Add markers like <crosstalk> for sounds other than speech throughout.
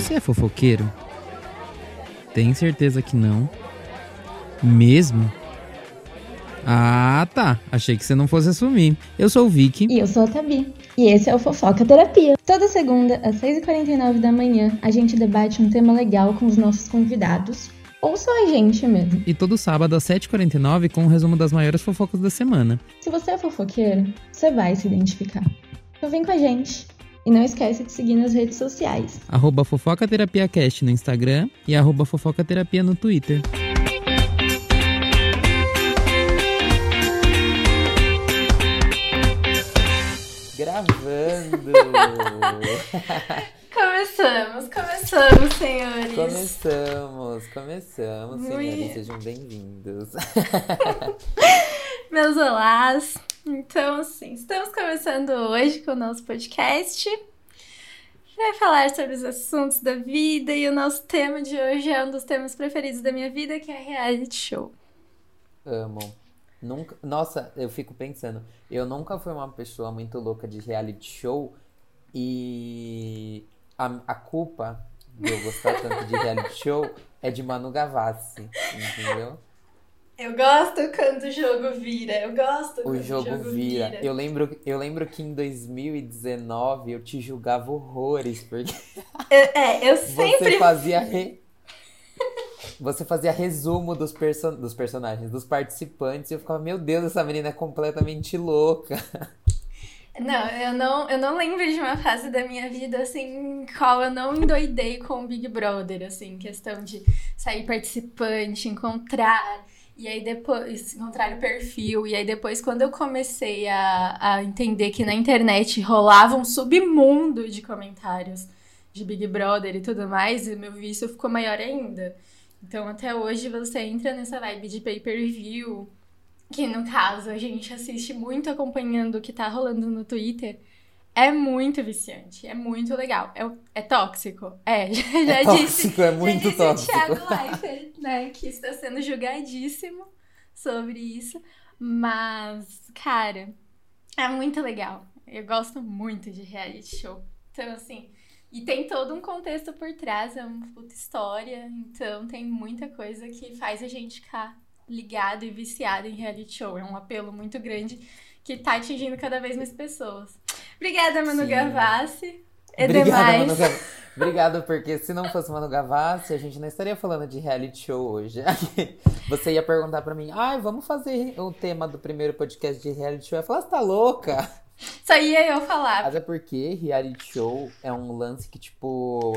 Você é fofoqueiro? Tem certeza que não? Mesmo? Ah, tá. Achei que você não fosse assumir. Eu sou o Vicky. E eu sou a Tabi. E esse é o Fofoca Terapia. Toda segunda, às 6h49 da manhã, a gente debate um tema legal com os nossos convidados. Ou só a gente mesmo. E todo sábado às 7h49 com um resumo das maiores fofocas da semana. Se você é fofoqueiro, você vai se identificar. Então vem com a gente. E não esquece de seguir nas redes sociais. Arroba Fofoca Terapia Cast no Instagram e arroba Fofoca Terapia no Twitter. Gravando! <laughs> Começamos, começamos, senhores. começamos, começamos, Muito. senhores, sejam bem-vindos. <laughs> Meus olás. Então, assim, estamos começando hoje com o nosso podcast. Vai falar sobre os assuntos da vida e o nosso tema de hoje é um dos temas preferidos da minha vida, que é reality show. Amo. Nunca... Nossa, eu fico pensando, eu nunca fui uma pessoa muito louca de reality show e a, a culpa de eu gostar tanto de reality show é de Manu Gavassi, entendeu? Eu gosto quando o jogo vira, eu gosto O quando jogo o jogo vira. vira. Eu lembro, eu lembro que em 2019 eu te julgava horrores, porque Eu- é, eu <laughs> sempre Você fazia re- Você fazia resumo dos, perso... dos personagens, dos participantes, e eu ficava, meu Deus, essa menina é completamente louca. <laughs> Não, eu não, eu não lembro de uma fase da minha vida assim, qual eu não endoidei com o Big Brother, assim, questão de sair participante, encontrar, e aí depois encontrar o perfil, e aí depois quando eu comecei a, a entender que na internet rolava um submundo de comentários de Big Brother e tudo mais, o meu vício ficou maior ainda. Então até hoje você entra nessa vibe de pay-per-view, que no caso a gente assiste muito acompanhando o que tá rolando no Twitter, é muito viciante, é muito legal. É, é tóxico. É, <laughs> já, já É disse. tóxico, é muito já disse tóxico. o Thiago Leifert, né, que está sendo julgadíssimo sobre isso. Mas, cara, é muito legal. Eu gosto muito de reality show. Então, assim, e tem todo um contexto por trás, é uma puta história. Então, tem muita coisa que faz a gente ficar ligado e viciado em reality show. É um apelo muito grande que tá atingindo cada vez mais pessoas. Obrigada, Manu Sim. Gavassi. É Obrigado, demais. Manu. <laughs> Obrigado, porque se não fosse Manu Gavassi, a gente não estaria falando de reality show hoje. <laughs> Você ia perguntar pra mim, ai, vamos fazer o tema do primeiro podcast de reality show. Eu ia falar, você tá louca? Só ia eu falar. Mas é porque reality show é um lance que, tipo,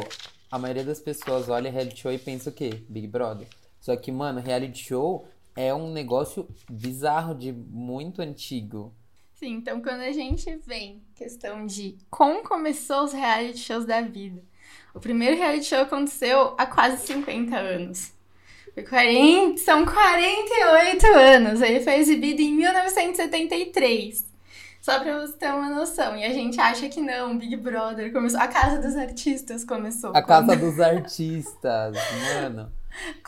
a maioria das pessoas olha reality show e pensa o quê? Big Brother. Só que, mano, reality show é um negócio bizarro de muito antigo. Sim, então quando a gente vem questão de como começou os reality shows da vida. O primeiro reality show aconteceu há quase 50 anos. Foi 40, são 48 anos. Ele foi exibido em 1973. Só pra você ter uma noção. E a gente acha que não, Big Brother começou. A Casa dos Artistas começou. A quando- Casa dos Artistas, mano.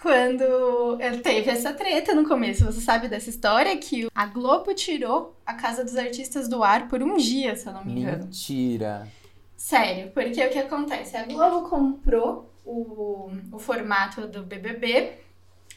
Quando teve essa treta no começo. Você sabe dessa história que a Globo tirou a Casa dos Artistas do ar por um dia, se eu não me engano. Mentira. Sério, porque o que acontece? A Globo comprou o, o formato do BBB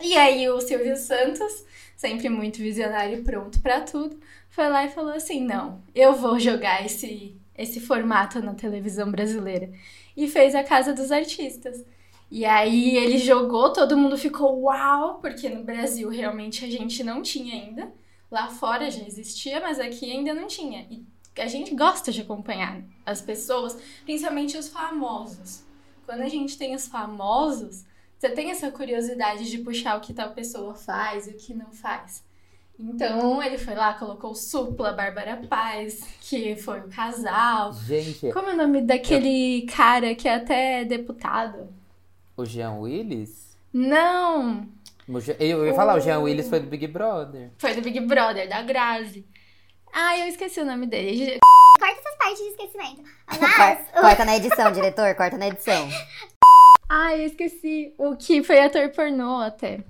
e aí o Silvio Santos, sempre muito visionário e pronto pra tudo, foi lá e falou assim: não, eu vou jogar esse, esse formato na televisão brasileira. E fez a Casa dos Artistas. E aí ele jogou, todo mundo ficou uau, porque no Brasil realmente a gente não tinha ainda. Lá fora já existia, mas aqui ainda não tinha. E a gente gosta de acompanhar as pessoas, principalmente os famosos. Quando a gente tem os famosos, você tem essa curiosidade de puxar o que tal pessoa faz e o que não faz. Então ele foi lá, colocou Supla, Bárbara Paz, que foi o casal. Gente, Como é o nome daquele cara que é até deputado? O Jean Willis? Não! O Jean- Eu ia falar, o Jean Oh. Willis foi do Big Brother. Foi do Big Brother, da Grazi. Ah, eu esqueci o nome dele. Corta essas partes de esquecimento. <laughs> Mas, Corta na edição, diretor, corta na edição. <laughs> Ah, eu esqueci. O que foi ator pornô até.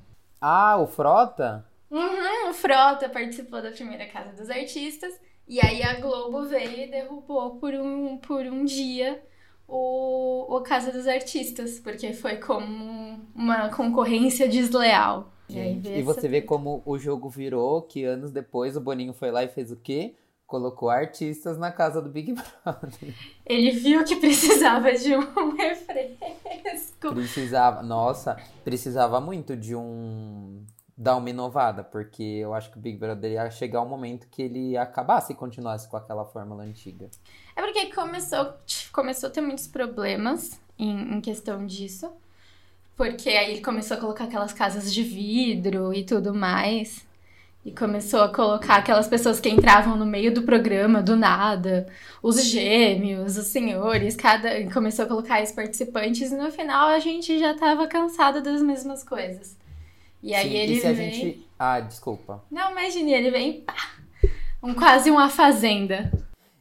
Ah, o Frota? Uhum, o Frota participou da primeira Casa dos Artistas. E aí a Globo veio e derrubou por um, por um dia o, o Casa dos Artistas, porque foi como uma concorrência desleal. E, Gente, veio e essa você vê como o jogo virou, que anos depois o Boninho foi lá e fez o quê? Colocou artistas na casa do Big <laughs> Brother. Ele viu que precisava de um <laughs> refresco. Precisava, nossa, precisava muito de um dar uma inovada, porque eu acho que o Big Brother ia chegar um momento que ele ia acabar se continuasse com aquela fórmula antiga. É porque começou, começou a ter muitos problemas em, em questão disso. Porque aí ele começou a colocar aquelas casas de vidro e tudo mais. E começou a colocar aquelas pessoas que entravam no meio do programa do nada, os gêmeos, os senhores, cada e começou a colocar os participantes e no final a gente já tava cansado das mesmas coisas. E aí Sim, ele e se a vem, gente. Ah, desculpa. não imagine, ele vem pá, um quase uma fazenda.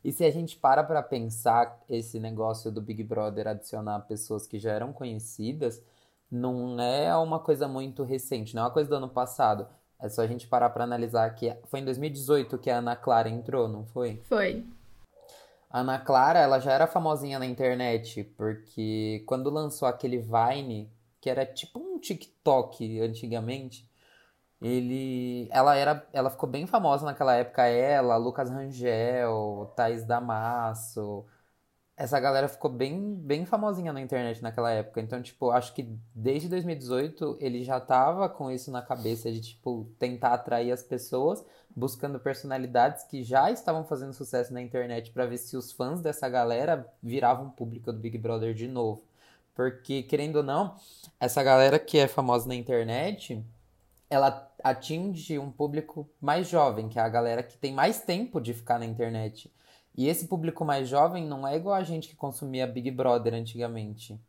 E se a gente para pra pensar esse negócio do Big Brother adicionar pessoas que já eram conhecidas, não é uma coisa muito recente, não é uma coisa do ano passado. É só a gente parar pra analisar que foi em 2018 que a Ana Clara entrou, não foi? Foi. A Ana Clara, ela já era famosinha na internet, porque quando lançou aquele Vine, que era tipo um TikTok antigamente, ele, ela era, ela ficou bem famosa naquela época, ela, Lucas Rangel, Thaís Damasso, essa galera ficou bem, bem famosinha na internet naquela época. Então, tipo, acho que desde 2018 ele já tava com isso na cabeça de, tipo, tentar atrair as pessoas, buscando personalidades que já estavam fazendo sucesso na internet pra ver se os fãs dessa galera viravam público do Big Brother de novo. Porque, querendo ou não, essa galera que é famosa na internet, ela atinge um público mais jovem, que é a galera que tem mais tempo de ficar na internet. E esse público mais jovem não é igual a gente que consumia Big Brother antigamente.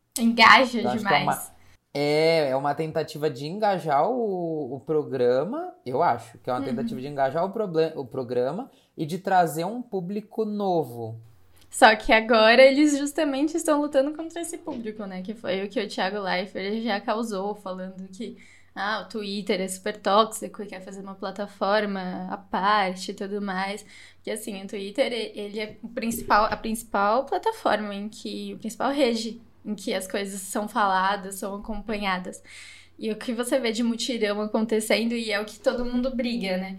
Engaja que é demais. uma- É, é uma tentativa de engajar o, o programa, eu acho, que é uma tentativa de engajar o, proble- o programa e de trazer um público novo. Só que agora eles justamente estão lutando contra esse público, né? Que foi o que o Thiago Leifert já causou, falando que ah, o Twitter é super tóxico e quer fazer uma plataforma à parte e tudo mais. Porque assim, o Twitter, ele é o principal, a principal plataforma em que, a principal rede em que as coisas são faladas, são acompanhadas. E o que você vê de mutirão acontecendo e é o que todo mundo briga, né?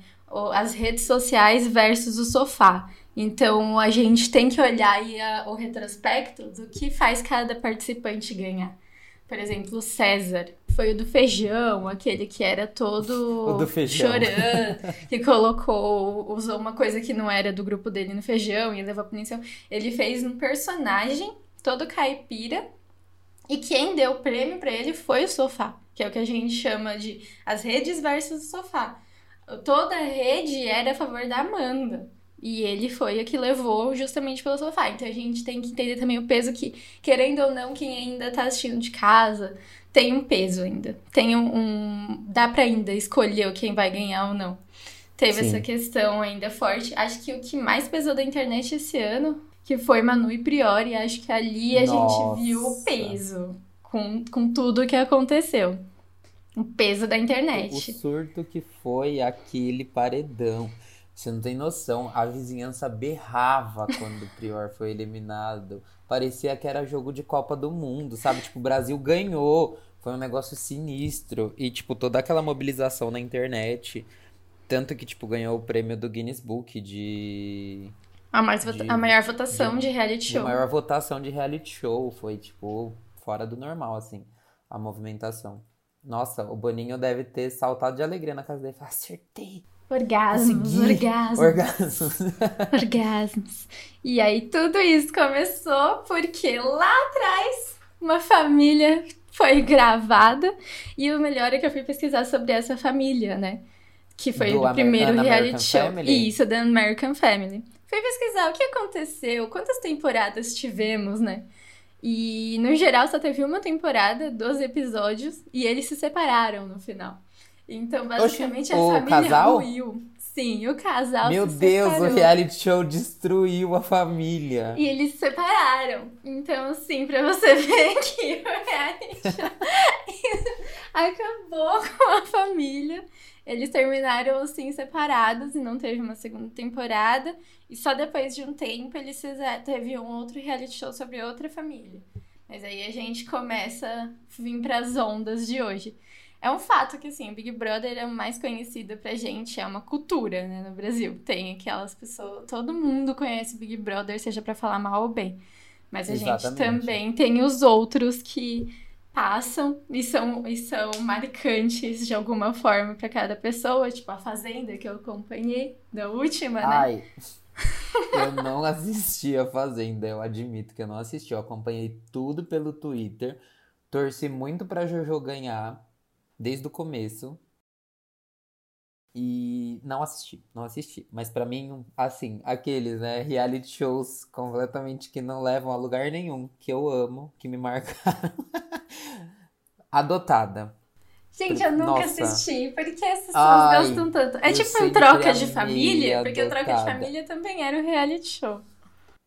As redes sociais versus o sofá. Então a gente tem que olhar a- o retrospecto do que faz cada participante ganhar. Por exemplo, o César foi o do feijão, aquele que era todo <laughs> chorando, que colocou, usou uma coisa que não era do grupo dele no feijão e levou a punição. Ele fez um personagem todo caipira e quem deu o prêmio pra ele foi o sofá, que é o que a gente chama de as redes versus o sofá. Toda a rede era a favor da Amanda. E ele foi a que levou justamente pelo sofá. Então a gente tem que entender também o peso que, querendo ou não, quem ainda tá assistindo de casa tem um peso ainda. Tem um. um- dá pra ainda escolher quem vai ganhar ou não. Teve Sim. essa questão ainda forte. Acho que o que mais pesou da internet esse ano, que foi Manu e Priori, acho que ali a Nossa. gente viu o peso com, com tudo que aconteceu. O peso da O internet. surto que foi aquele paredão. Você não tem noção. A vizinhança berrava <laughs> quando o Prior foi eliminado. Parecia que era jogo de Copa do Mundo, sabe? Tipo, o Brasil ganhou. Foi um negócio sinistro. E, tipo, toda aquela mobilização na internet. Tanto que, tipo, ganhou o prêmio do Guinness Book de, A, mais vota- de- a maior votação de- de, reality show. maior votação de reality show. Foi, tipo, fora do normal, assim, a movimentação. Nossa, o Boninho deve ter saltado de alegria na casa dele. Falei, acertei! Orgasmos, Consegui! orgasmos. Orgasmos. <laughs> <laughs> Orgasmos. E aí tudo isso começou porque lá atrás uma família foi gravada e o melhor é que eu fui pesquisar sobre essa família, né? Que foi Do o primeiro An reality American show. Family? Isso, da American Family. Fui pesquisar o que aconteceu, quantas temporadas tivemos, né? E no geral só teve uma temporada, 12 episódios, e eles se separaram no final. Então, basicamente, a o família casal? ruiu. Sim, o casal Meu se Deus, o separou. reality show destruiu a família. E eles se separaram. Então, assim, pra você <laughs> ver que o reality show <laughs> acabou com a família. Eles terminaram assim separados e não teve uma segunda temporada. E só depois de um tempo eles fizeram, teve um outro reality show sobre outra família. Mas aí a gente começa a vir para as ondas de hoje. É um fato que, assim, o Big Brother é o mais conhecido pra gente, é uma cultura, né, no Brasil. Tem aquelas pessoas, todo mundo conhece o Big Brother, seja para falar mal ou bem. Mas a Exatamente. gente também tem os outros que passam e são, e são marcantes de alguma forma para cada pessoa, tipo a Fazenda que eu acompanhei, da última, né? Ai, eu não assisti a Fazenda, eu admito que eu não assisti. Eu acompanhei tudo pelo Twitter, torci muito pra Jojo ganhar desde o começo. E não assisti, não assisti. Mas pra mim, assim, aqueles, né, reality shows completamente que não levam a lugar nenhum, que eu amo, que me marcaram. <laughs> Adotada. Gente, eu nunca Nossa. assisti, porque as pessoas Ai, gostam tanto. É tipo um troca de família, porque o troca de família também era um reality show.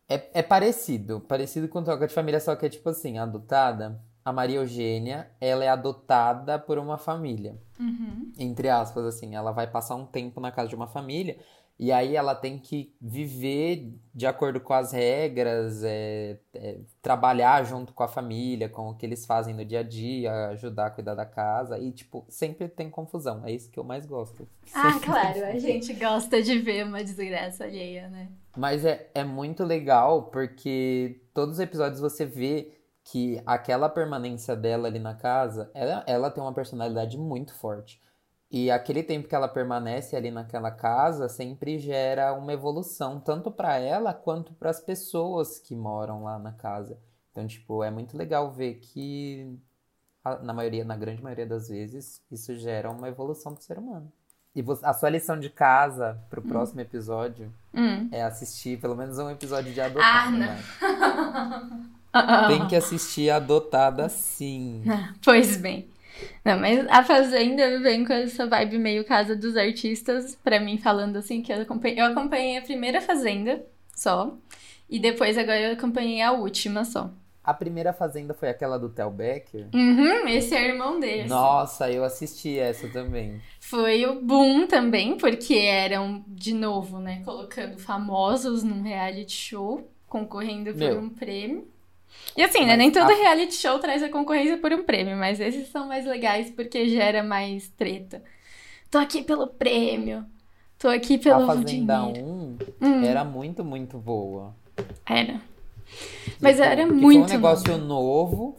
É, é parecido, parecido com Troca de Família, só que é tipo assim, adotada. A Maria Eugênia, ela é adotada por uma família. Uhum. Entre aspas, assim, ela vai passar um tempo na casa de uma família e aí ela tem que viver de acordo com as regras, é, é, trabalhar junto com a família, com o que eles fazem no dia a dia, ajudar a cuidar da casa e, tipo, sempre tem confusão. É isso que eu mais gosto. Ah, Sempre <laughs> claro, a gente gosta de ver uma desgraça alheia, né? Mas é, é muito legal porque todos os episódios você vê que aquela permanência dela ali na casa, ela, ela tem uma personalidade muito forte. E aquele tempo que ela permanece ali naquela casa sempre gera uma evolução, tanto para ela quanto para as pessoas que moram lá na casa. Então, tipo, é muito legal ver que na maioria, na grande maioria das vezes, isso gera uma evolução do ser humano. E a sua lição de casa pro próximo episódio Hum. é assistir pelo menos um episódio de Adotada. Ah, não. né? <laughs> <laughs> Tem que assistir Adotada sim. <laughs> Pois bem. Não, mas a Fazenda vem com essa vibe meio casa dos artistas, pra mim falando assim, que eu acompanhei, eu acompanhei a primeira Fazenda só, e depois agora eu acompanhei a última só. A primeira Fazenda foi aquela do Tel Becker. Uhum, esse é o irmão dele. Nossa, eu assisti essa também. Foi o boom também, porque eram, de novo, né, colocando famosos num reality show, concorrendo por Meu. um prêmio. E assim, né, nem todo a- reality show traz a concorrência por um prêmio, mas esses são mais legais porque gera mais treta. Tô aqui pelo prêmio, tô aqui A pelo Fazenda dinheiro. 1 Hum, era muito, muito boa. era. Mas Tipo, era muito Foi um negócio novo.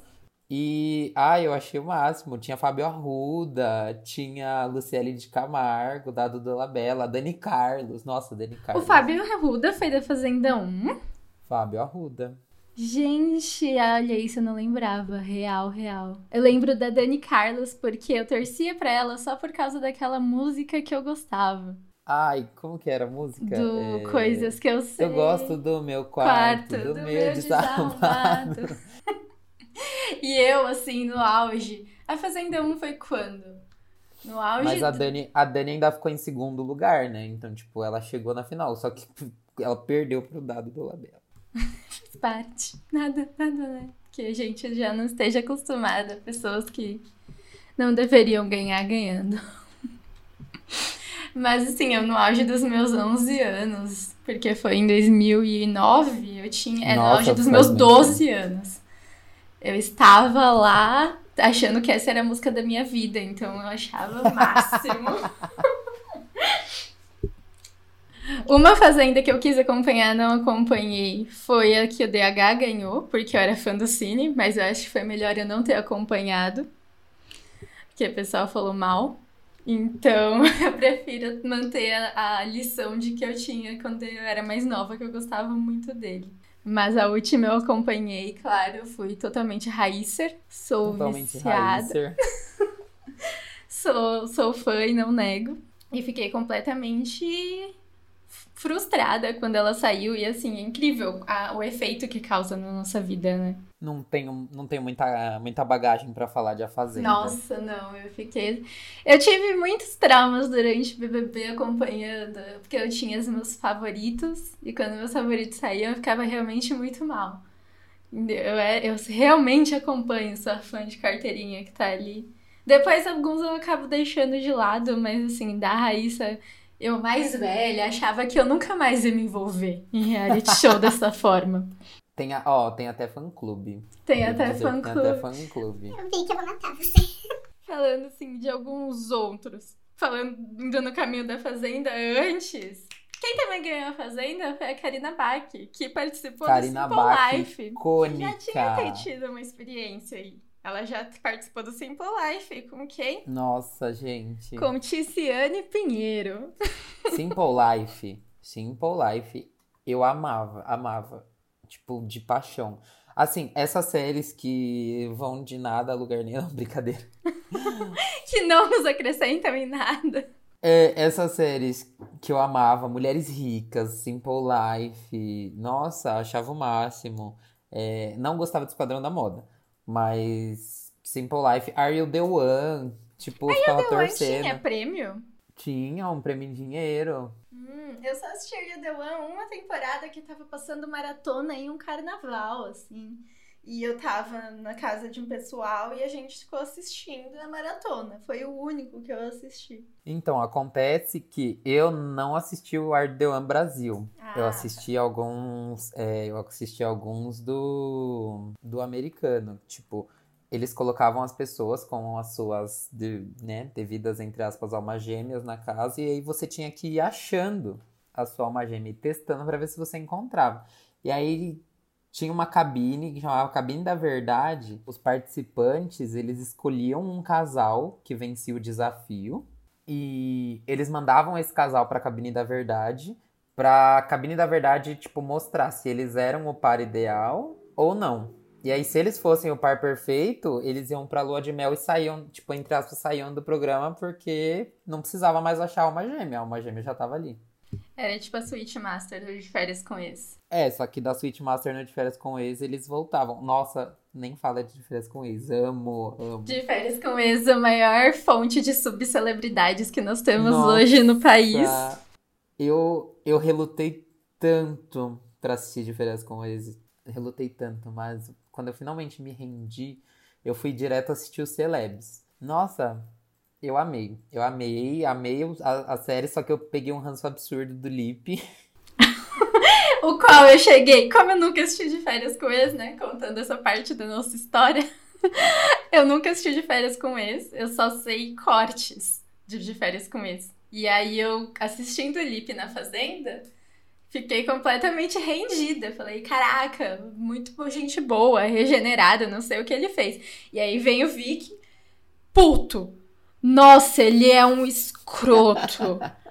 E, ah, eu achei o máximo. Tinha Fábio Arruda, tinha Luciele de Camargo, Dado Dolabella, Dani Carlos. Nossa, Dani O Carlos. Fábio Arruda foi da Fazenda 1. Fábio Arruda. Gente, olha isso, eu não lembrava. Real, real. Eu lembro da Dani Carlos porque eu torcia pra ela só por causa daquela música que eu gostava. Ai, como que era a música? Do É, Coisas que eu sei. Eu gosto do meu quarto, quarto, do, meu desarrumado. <laughs> e eu, assim, no auge. A Fazenda 1 foi quando? No auge. Mas a do- Dani, a Dani ainda ficou em segundo lugar, né? Então, tipo, ela chegou na final, só que <laughs> ela perdeu pro dado do Labela. Faz parte. Nada, nada, né? Que a gente já não esteja acostumada. Pessoas que não deveriam ganhar ganhando. Mas assim, eu no auge dos meus 11 anos, porque foi em 2009, eu tinha. É no auge dos meus muito 12 anos. Eu estava lá achando que essa era a música da minha vida, então eu achava o máximo. <laughs> Uma fazenda que eu quis acompanhar, não acompanhei, foi a que o DH ganhou, porque eu era fã do Cine, mas eu acho que foi melhor eu não ter acompanhado, porque o pessoal falou mal. Então, <laughs> eu prefiro manter a, a lição de que eu tinha quando eu era mais nova, que eu gostava muito dele. Mas a última eu acompanhei, claro, eu fui totalmente raícer, sou Totalmente viciada. <laughs> Sou, sou fã e não nego. E fiquei completamente frustrada quando ela saiu. E assim, é incrível a- o efeito que causa na nossa vida, né? Não tenho, não tenho muita, muita bagagem pra falar de A Fazenda. Nossa, não, eu fiquei. Eu tive muitos traumas durante o BBB acompanhando, porque eu tinha os meus favoritos. E quando meus favoritos saíam, eu ficava realmente muito mal. Eu, é- eu realmente acompanho, sou a fã de carteirinha que tá ali. Depois alguns eu acabo deixando de lado, mas assim, da Raíssa, eu mais velha, achava que eu nunca mais ia me envolver em reality show <laughs> dessa forma. Tem, a, ó, tem até fã-clube. Tem até que Tem fã-clube. até fã-clube. Eu vi que eu vou matar você. <laughs> Falando assim de alguns outros. Falando indo no caminho da Fazenda antes. Quem também ganhou a Fazenda foi a Karina Bach, que participou Karina do Simple Bach, Life. icônica. Já tinha ter tido uma experiência aí. Ela já participou do Simple Life. Com quem? Nossa, gente. Com Ticiane Pinheiro. <laughs> Simple Life. Simple Life. Eu amava, amava. Tipo, de paixão. Assim, essas séries que vão de nada a lugar nenhum, <laughs> brincadeira. <laughs> Que não nos acrescentam em nada. É, essas séries que eu amava, Mulheres Ricas, Simple Life, nossa, achava o máximo. É, não gostava do Esquadrão da Moda, mas Simple Life, Are You The One? Tipo, ficava One torcendo. tinha prêmio? Tinha um prêmio em dinheiro. Hum, eu só assisti a The One uma temporada que tava passando maratona em um carnaval, assim. E eu tava na casa de um pessoal e a gente ficou assistindo a maratona. Foi o único que eu assisti. Então, acontece que eu não assisti o One Brasil. Eu Ah. assisti alguns, é, eu assisti alguns do, do americano. Tipo, eles colocavam as pessoas com as suas, de- né, devidas, entre aspas, almas gêmeas na casa, e aí você tinha que ir achando a sua alma gêmea e testando pra ver se você encontrava. E aí tinha uma cabine que chamava Cabine da Verdade. Os participantes, eles escolhiam um casal que vencia o desafio. E eles mandavam esse casal pra cabine da verdade, pra cabine da verdade, tipo, mostrar se eles eram o par ideal ou não. E aí, se eles fossem o par perfeito, eles iam pra lua de mel e saíam, tipo, entre aspas, saíam do programa porque não precisava mais achar uma gêmea, a alma gêmea já tava ali. Era tipo a Switch Master de férias com esse. É, só que da Switch Master no de férias com ex, eles voltavam. Nossa, nem fala de férias com ex, amo, amo. De férias com ex, a maior fonte de subcelebridades que nós temos Nossa. hoje no país. Eu, eu relutei tanto pra assistir de férias com ex. Relutei tanto, mas quando eu finalmente me rendi, eu fui direto assistir os Celebs. Nossa, eu amei. Eu amei, amei a, a série, só que eu peguei um ranço absurdo do Lipe. <laughs> O qual eu cheguei, como eu nunca assisti de férias com ex, né? Contando essa parte da nossa história. <laughs> eu nunca assisti de férias com ex, eu só sei cortes de de férias com ex. E aí eu, assistindo o Lipe na Fazenda, fiquei completamente rendida. Falei, caraca, muito gente boa, regenerada, não sei o que ele fez. E aí vem o Vic, puto. Nossa, ele é um escroto. <laughs>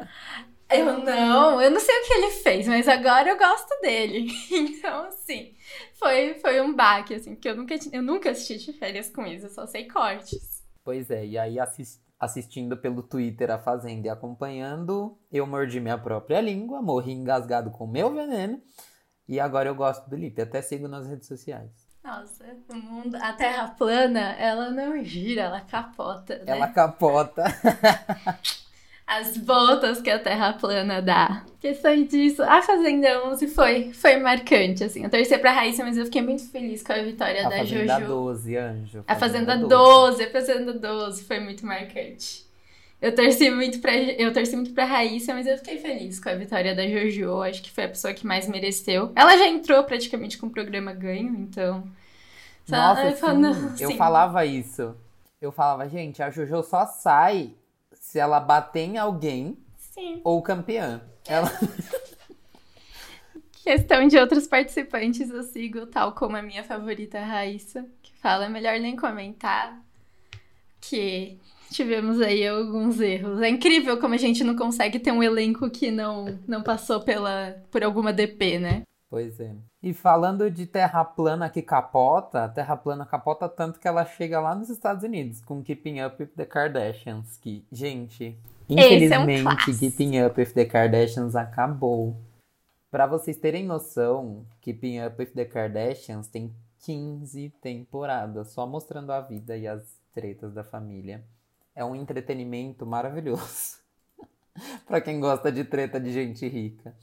Eu não, eu não sei o que ele fez, mas agora eu gosto dele. <laughs> Então, assim, foi, foi um baque, assim, porque eu nunca, eu nunca assisti de férias com isso, eu só sei cortes. Pois é, e aí assis- assistindo pelo Twitter a Fazenda e acompanhando, eu mordi minha própria língua, morri engasgado com meu veneno. E agora eu gosto do Lipe, até sigo nas redes sociais. Nossa, o mundo, a terra plana, ela não gira, ela capota, né? Ela capota. <laughs> As voltas que a terra plana dá. Questão disso, a Fazenda 11 foi, foi marcante, assim. Eu torci pra Raíssa, mas eu fiquei muito feliz com a vitória A da Fazenda Jojo. 12, anjo. A Fazenda 12, a Fazenda 12 foi muito marcante. Eu torci muito pra, eu torci muito pra Raíssa, mas eu fiquei feliz com a vitória da Jojo. Acho que foi a pessoa que mais mereceu. Ela já entrou praticamente com o programa ganho, então. Nossa, eu falo, sim, não, eu sim. falava isso. Eu falava, gente, a Jojo só sai se ela bater em alguém Sim. ou campeã. Ela... <laughs> Questão de outros participantes, eu sigo, tal como a minha favorita, Raíssa, que fala, é melhor nem comentar, que tivemos aí alguns erros. É incrível como a gente não consegue ter um elenco que não, não passou pela, por alguma DP, né? Pois é. E falando de terra plana que capota, a terra plana capota tanto que ela chega lá nos Estados Unidos com Keeping Up with the Kardashians. Que, gente, Esse é um infelizmente. Keeping Up with the Kardashians acabou. Pra vocês terem noção, Keeping Up with the Kardashians tem 15 temporadas, só mostrando a vida e as tretas da família. É um entretenimento maravilhoso. <laughs> pra quem gosta de treta de gente rica.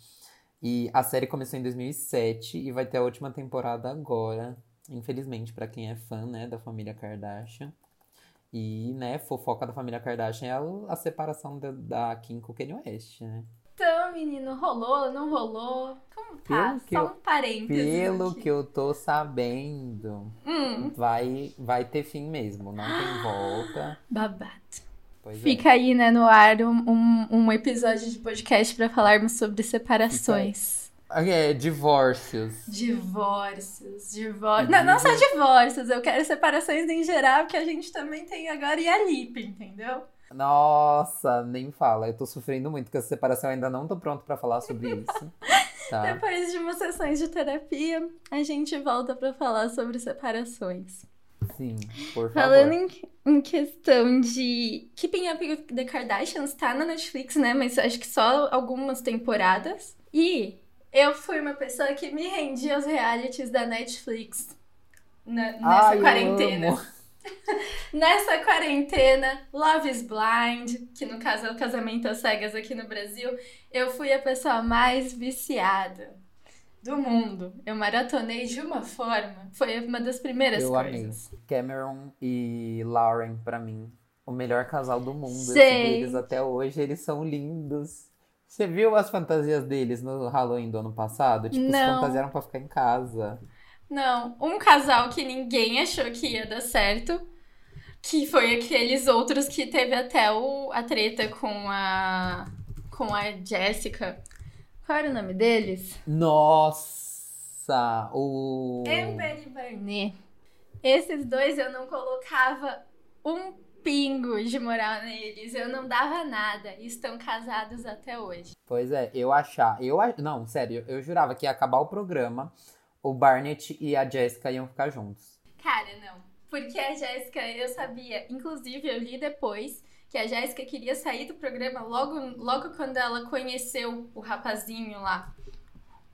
E a série começou em 2007 e vai ter a última temporada agora, infelizmente, pra quem é fã, né, da família Kardashian. E, né, fofoca da família Kardashian é a, a separação da, da Kim com o Kanye West, né? Então, menino, rolou, não rolou? Como tá? Pelo Só um parênteses Pelo aqui. que eu tô sabendo, Hum, vai, vai ter fim mesmo, não tem <gasps> volta. babado. Pois é. Fica aí, né, no ar um, um, episódio de podcast pra falarmos sobre separações. É, divórcios. Divórcios, divórcios. Não, não só divórcios, eu quero separações em geral, que a gente também tem agora e a Lipe, entendeu? Nossa, nem fala. Eu tô sofrendo muito com essa separação, ainda não tô pronto pra falar sobre isso. <laughs> Tá? Depois de umas sessões de terapia, a gente volta pra falar sobre separações. Sim, por favor. Falando em, em questão de Keeping Up with the Kardashians, tá na Netflix, né? Mas acho que só algumas temporadas. E eu fui uma pessoa que me rendia aos realities da Netflix na- nessa Ai, eu quarentena. <laughs> Nessa quarentena, Love is Blind, que no caso é o casamento às cegas aqui no Brasil, eu fui a pessoa mais viciada do mundo. Eu maratonei de uma forma, foi uma das primeiras Eu amei. coisas. Cameron e Lauren, pra mim, o melhor casal do mundo. Eles até hoje, eles são lindos. Você viu as fantasias deles no Halloween do ano passado? Tipo, Não. se fantasiaram pra ficar em casa. Não, um casal que ninguém achou que ia dar certo, que foi aqueles outros que teve até o, a treta com a com a Jessica. Qual era o nome deles? Nossa! O. Amber e Barney. Esses dois eu não colocava um pingo de moral neles, eu não dava nada. E estão casados até hoje. Pois é, eu achar. Eu, não, sério, eu jurava que ia acabar o programa, o Barnett e a Jessica iam ficar juntos. Cara, não. Porque a Jéssica, eu sabia, inclusive eu li depois que a Jéssica queria sair do programa logo, logo quando ela conheceu o rapazinho lá,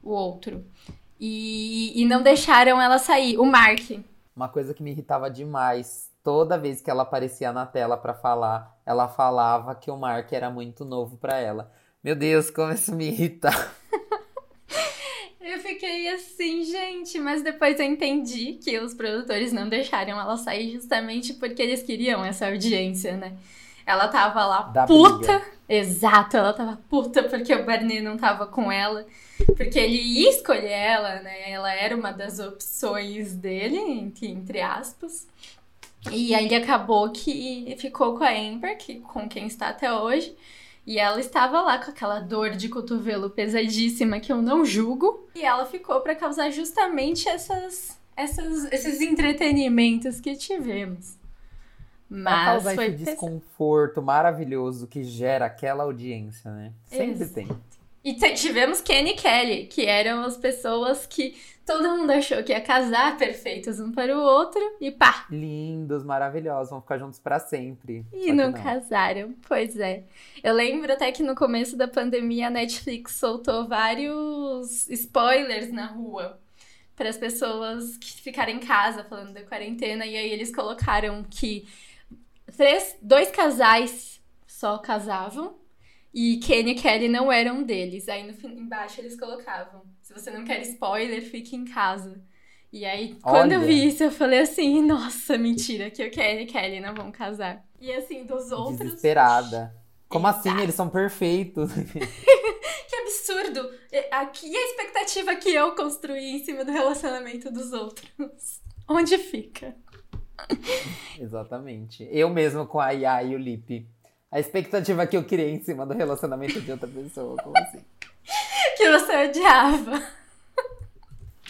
o outro. E, e não deixaram ela sair, o Mark. Uma coisa que me irritava demais, toda vez que ela aparecia na tela pra falar, ela falava que o Mark era muito novo pra ela. Meu Deus, como isso me irrita. <laughs> Eu fiquei assim, gente, mas depois eu entendi que os produtores não deixaram ela sair justamente porque eles queriam essa audiência, né? Ela tava lá Da puta. briga. Exato, ela tava puta porque o Barney não tava com ela. Porque ele ia escolher ela, né? Ela era uma das opções dele, entre, entre aspas. E aí acabou que ficou com a Amber, que, com quem está até hoje. E ela estava lá com aquela dor de cotovelo pesadíssima que eu não julgo. E ela ficou para causar justamente essas, essas, esses entretenimentos que tivemos. Pra Mas causar foi esse desconforto maravilhoso que gera aquela audiência, né? Sempre Exato. tem. E tivemos Kenny e Kelly, que eram as pessoas que todo mundo achou que ia casar perfeitos um para o outro e pá! Lindos, maravilhosos, vão ficar juntos pra sempre. E que não casaram. Pois é. Eu lembro até que no começo da pandemia a Netflix soltou vários spoilers na rua para as pessoas que ficarem em casa falando da quarentena e aí eles colocaram que três, dois casais só casavam e Kenny e Kelly não eram deles. Aí no, embaixo eles colocavam: se você não quer spoiler, fique em casa. E aí, quando eu Olha. vi isso, eu falei assim: nossa, mentira, que o Kenny e Kelly não vão casar. E assim, dos outros. Desesperada. Como assim? Exato. Eles são perfeitos. <laughs> Que absurdo! E- Aqui a expectativa que eu construí em cima do relacionamento dos outros. Onde fica? Exatamente. Eu mesmo com a Yá e o Lipe. A expectativa que eu criei em cima do relacionamento de outra pessoa. Como assim? <laughs> Que você odiava.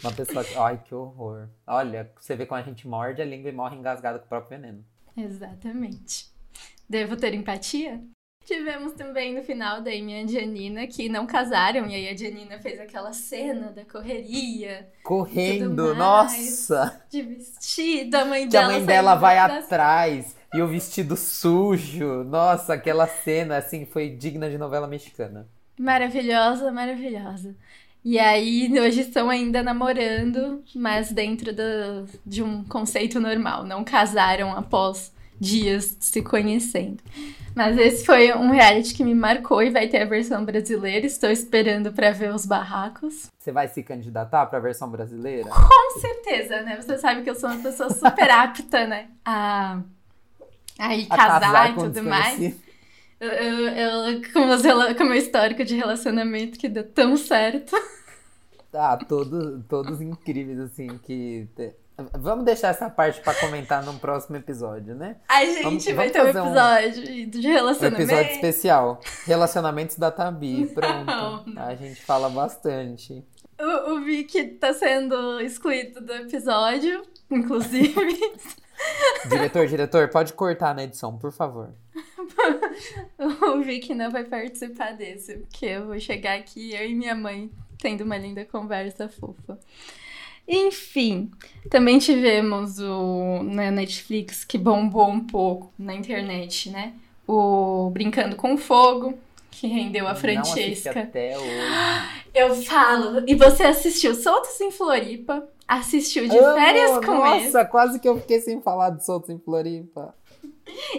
Uma pessoa que. Ai, que horror. Olha, você vê como a gente morde a língua e morre engasgado com o próprio veneno. Exatamente. Devo ter empatia? Tivemos também no final Damian e Janina que não casaram, e aí a Janina fez aquela cena da correria, Correndo, mais. nossa! de vestido, a mãe Que a dela. mãe dela vai das- atrás e o vestido sujo. Nossa, aquela cena, assim, foi digna de novela mexicana. Maravilhosa, maravilhosa. E aí, hoje estão ainda namorando, mas dentro do- de um conceito normal. Não casaram após dias se conhecendo. Mas esse foi um reality que me marcou e vai ter a versão brasileira. Estou esperando para ver os barracos. Você vai se candidatar pra versão brasileira? Com certeza, né? Você sabe que eu sou uma pessoa super <laughs> apta, né? A, Aí A casar, e tudo mais. Eu, eu, eu- com, meus rela- com meu histórico de relacionamento que deu tão certo. Ah, todos, todos incríveis, assim, que... Vamos deixar essa parte pra comentar num próximo episódio, né? Ai, gente, Vamos- vai vamos ter um fazer um- episódio de Um relacionamento. episódio especial. Relacionamentos da Tabi. <laughs> Pronto. Não, não. A gente fala bastante. O, o Vic tá sendo excluído do episódio, inclusive. <laughs> Diretor, diretor, pode cortar na edição, por favor. <laughs> o Vic não vai participar desse, porque eu vou chegar aqui, eu e minha mãe, tendo uma linda conversa fofa. Enfim, também tivemos o na Netflix que bombou um pouco na internet, né? O Brincando com Fogo, que rendeu a Não Francesca. até hoje. <gasps> Eu falo, e você assistiu Soltos em Floripa, assistiu de Amo! férias com ele Nossa, quase que eu fiquei sem falar de Soltos em Floripa.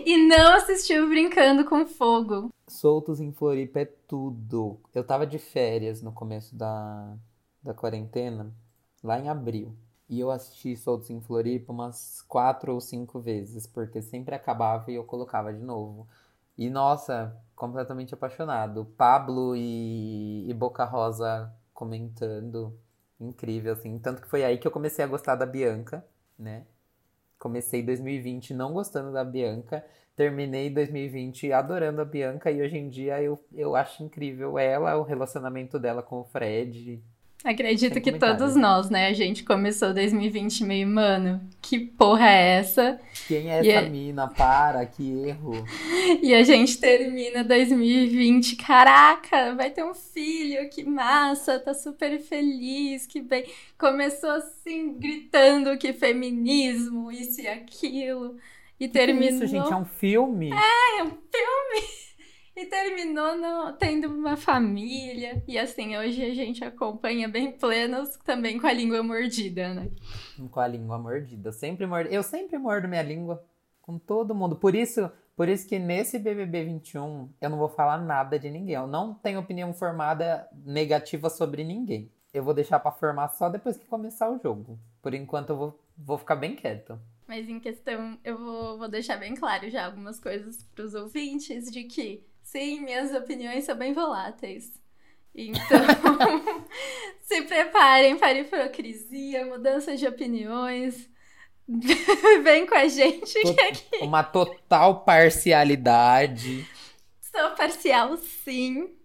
e não assistiu Brincando com Fogo. Soltos em Floripa é tudo. Eu tava de férias no começo da, da quarentena, lá em abril. E eu assisti Soltos em Floripa umas quatro ou cinco vezes, porque sempre acabava e eu colocava de novo. E nossa, completamente apaixonado. Pablo e, e Boca Rosa comentando. Incrível, assim. Tanto que foi aí que eu comecei a gostar da Bianca, né? Comecei 2020 não gostando da Bianca. Terminei 2020 adorando a Bianca e hoje em dia eu, eu acho incrível ela, o relacionamento dela com o Fred. Acredito que todos nós, né? A gente começou 2020 meio, mano, que porra é essa? Quem é E essa é- mina? Para, que erro. <laughs> E a gente termina 2020, caraca, vai ter um filho, que massa, tá super feliz, que bem. Começou assim, gritando que feminismo, isso e aquilo. E Que é terminou. isso, gente? É um filme? É um filme. E terminou no- tendo uma família. E assim, hoje a gente acompanha bem plenos também com a língua mordida, né? Com a língua mordida. Eu sempre mordo, eu sempre mordo minha língua com todo mundo. Por isso, por isso que nesse BBB 21 eu não vou falar nada de ninguém. Eu não tenho opinião formada negativa sobre ninguém. Eu vou deixar pra formar só depois que começar o jogo. Por enquanto eu vou, vou ficar bem quieto. Mas em questão, eu vou, vou deixar bem claro já algumas coisas para os ouvintes de que, sim, minhas opiniões são bem voláteis. Então, <laughs> se preparem para hipocrisia, mudança de opiniões. <laughs> Vem com a gente que aqui Uma total parcialidade. sou parcial, sim.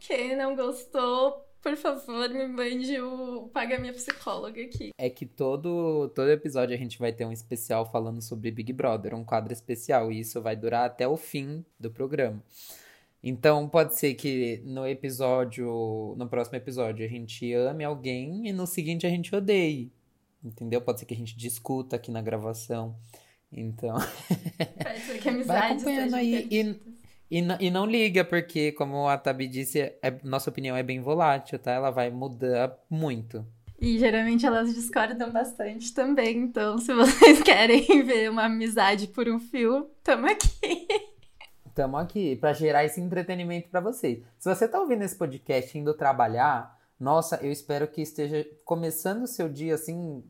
Quem não gostou, por favor, me mande o Paga Minha Psicóloga aqui. É que todo, todo episódio a gente vai ter um especial falando sobre Big Brother, um quadro especial, e isso vai durar até o fim do programa. Então pode ser que no episódio, no próximo episódio, a gente ame alguém e no seguinte a gente odeie. Entendeu? Pode ser que a gente discuta aqui na gravação. Então, Pode ser que vai amizades acompanhando aí e. e, e não liga, porque como a Tabi disse, é- nossa opinião é bem volátil, tá? Ela vai mudar muito. E geralmente elas discordam bastante também. Então, se <laughs> vocês querem ver uma amizade por um fio, tamo aqui. Estamos aqui para gerar esse entretenimento para vocês. Se você tá ouvindo esse podcast indo trabalhar, nossa, eu espero que esteja começando o seu dia assim,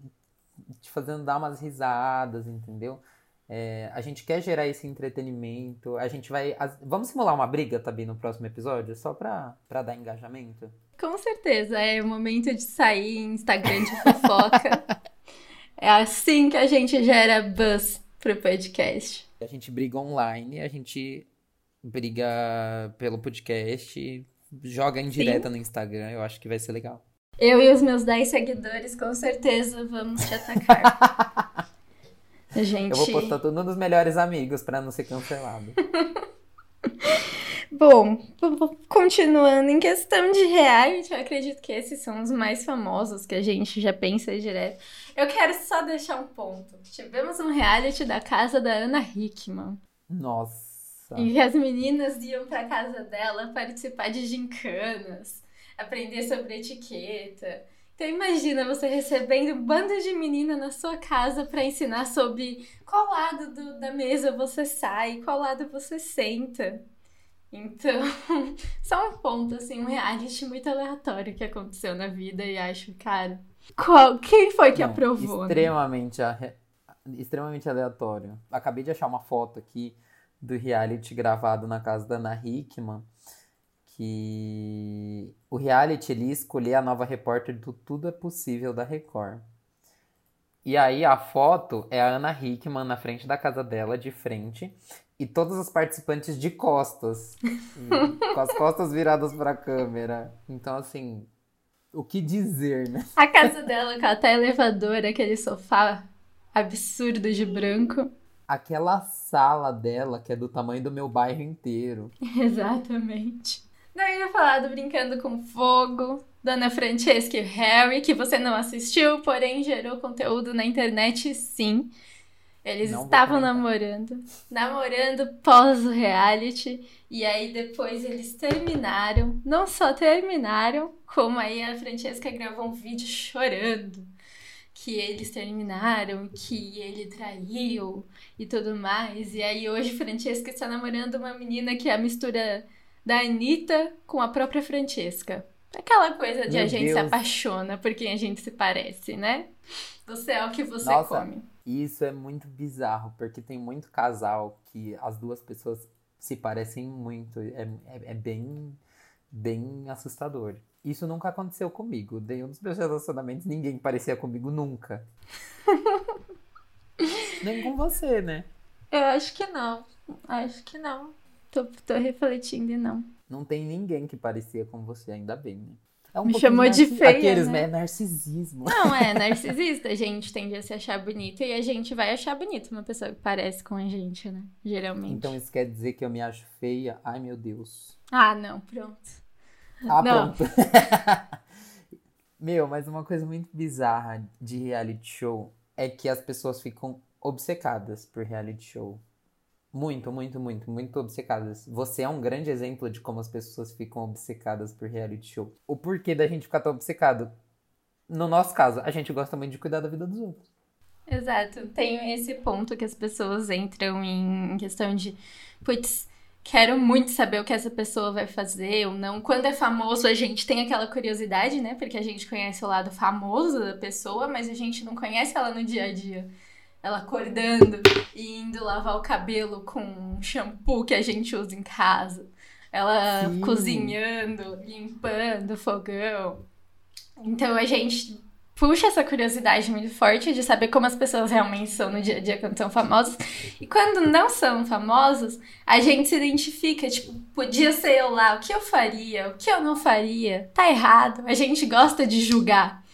te fazendo dar umas risadas, entendeu? É, a gente quer gerar esse entretenimento. A gente vai. as- vamos simular uma briga também no próximo episódio, só pra, pra dar engajamento? Com certeza, é o momento de sair Instagram de fofoca. <laughs> é assim que a gente gera buzz pro podcast. A gente briga online, a gente briga pelo podcast, joga em direta no Instagram. Eu acho que vai ser legal. Eu e os meus 10 seguidores, com certeza, vamos te atacar. <laughs> Gente. Eu vou postar tudo nos melhores amigos pra não ser cancelado. <laughs> Bom, continuando em questão de reality, eu acredito que esses são os mais famosos que a gente já pensa direto. Eu quero só deixar um ponto. Tivemos um reality da casa da Ana Hickman, Nossa. em que as meninas iam pra casa dela participar de gincanas, aprender sobre etiqueta. Então imagina você recebendo um bando de menina na sua casa pra ensinar sobre qual lado do- da mesa você sai, qual lado você senta. Então, <laughs> só um ponto, assim, um reality muito aleatório que aconteceu na vida e acho, cara, qual, quem foi que Não, aprovou? né? Extremamente. arre- extremamente aleatório. Acabei de achar uma foto aqui do reality gravado na casa da Ana Hickman, que o reality ele a nova repórter do Tudo é Possível da Record. E aí a foto é a Ana Hickman na frente da casa dela, de frente, e todas as participantes de costas, <laughs> com as costas viradas para a câmera. Então assim, o que dizer, né? A casa dela com até elevador, aquele sofá absurdo de branco. Aquela sala dela que é do tamanho do meu bairro inteiro. <laughs> Exatamente. Não, eu ia falar do Brincando com Fogo, Dona Francesca e Harry, que você não assistiu, porém gerou conteúdo na internet sim. Eles Não estavam namorando, namorando pós o reality, e aí depois eles terminaram. Não só terminaram, como aí a Francesca gravou um vídeo chorando que eles terminaram, que ele traiu e tudo mais. E aí hoje Francesca está namorando uma menina que é a mistura da Anitta com a própria Francesca. Aquela coisa de Meu a gente se Deus. apaixona por quem a gente se parece, né? Você é o que você Nossa. come. Isso é muito bizarro, porque tem muito casal que as duas pessoas se parecem muito. É, é, é bem, bem assustador. Isso nunca aconteceu comigo. Nenhum dos meus relacionamentos, ninguém parecia comigo nunca. <laughs> Nem com você, né? Eu acho que não. Acho que não. Tô, tô refletindo e não. Não tem ninguém que parecia com você, ainda bem, né? É um Me chamou de narci- feia, Aqueles, né? né? Narcisismo. Não, é <laughs> narcisista. A gente tende a se achar bonito e a gente vai achar bonito uma pessoa que parece com a gente, né? Geralmente. Então isso quer dizer que eu me acho feia? Ai, meu Deus. Ah, não, pronto. Ah, Não. pronto. <laughs> Meu, mas uma coisa muito bizarra de reality show é que as pessoas ficam obcecadas por reality show. Muito, muito, muito, muito obcecadas. Você é um grande exemplo de como as pessoas ficam obcecadas por reality show. O porquê da gente ficar tão obcecado? No nosso caso, a gente gosta muito de cuidar da vida dos outros. Exato. Tem esse ponto que as pessoas entram em questão de, putz, quero muito saber o que essa pessoa vai fazer ou não. Quando é famoso, a gente tem aquela curiosidade, né? Porque a gente conhece o lado famoso da pessoa, mas a gente não conhece ela no dia a dia. Ela acordando e indo lavar o cabelo com um shampoo que a gente usa em casa. Ela Sim. cozinhando, limpando o fogão. Então a gente puxa essa curiosidade muito forte de saber como as pessoas realmente são no dia a dia quando são famosas. E quando não são famosos, a gente se identifica, tipo, podia ser eu lá, o que eu faria, o que eu não faria, tá errado. A gente gosta de julgar.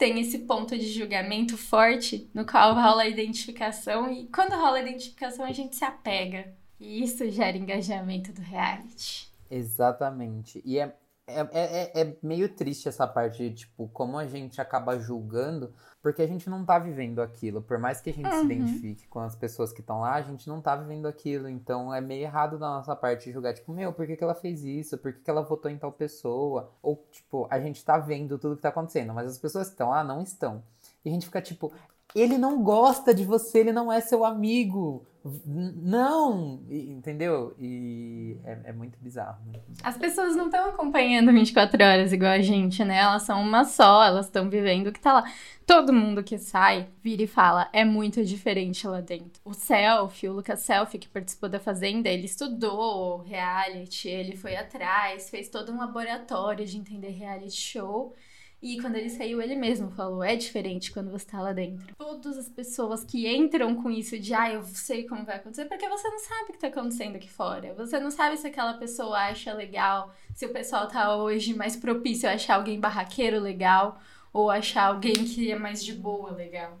Tem esse ponto de julgamento forte no qual rola a identificação e quando rola a identificação a gente se apega. E isso gera engajamento do reality. Exatamente. E é, é, é, é meio triste essa parte de, tipo, como a gente acaba julgando, porque a gente não tá vivendo aquilo. Por mais que a gente se Uhum. identifique com as pessoas que estão lá, a gente não tá vivendo aquilo. Então é meio errado da nossa parte julgar, tipo, meu, por que, que ela fez isso? Por que, que ela votou em tal pessoa? Ou, tipo, a gente tá vendo tudo que tá acontecendo, mas as pessoas que estão lá não estão. E a gente fica tipo, ele não gosta de você, ele não é seu amigo. Não! Entendeu? E é, é muito bizarro. Muito bizarro. As pessoas não estão acompanhando 24 horas igual a gente, né? Elas são uma só, elas estão vivendo o que tá lá. Todo mundo que sai vira e fala, é muito diferente lá dentro. O Selfie, o Lucas Selfie, que participou da Fazenda, ele estudou reality, ele foi atrás, fez todo um laboratório de entender reality show. E quando ele saiu, ele mesmo falou: é diferente quando você tá lá dentro. Todas as pessoas que entram com isso de, ah, eu sei como vai acontecer, porque você não sabe o que tá acontecendo aqui fora. Você não sabe se aquela pessoa acha legal, se o pessoal tá hoje mais propício a achar alguém barraqueiro legal, ou achar alguém que é mais de boa legal.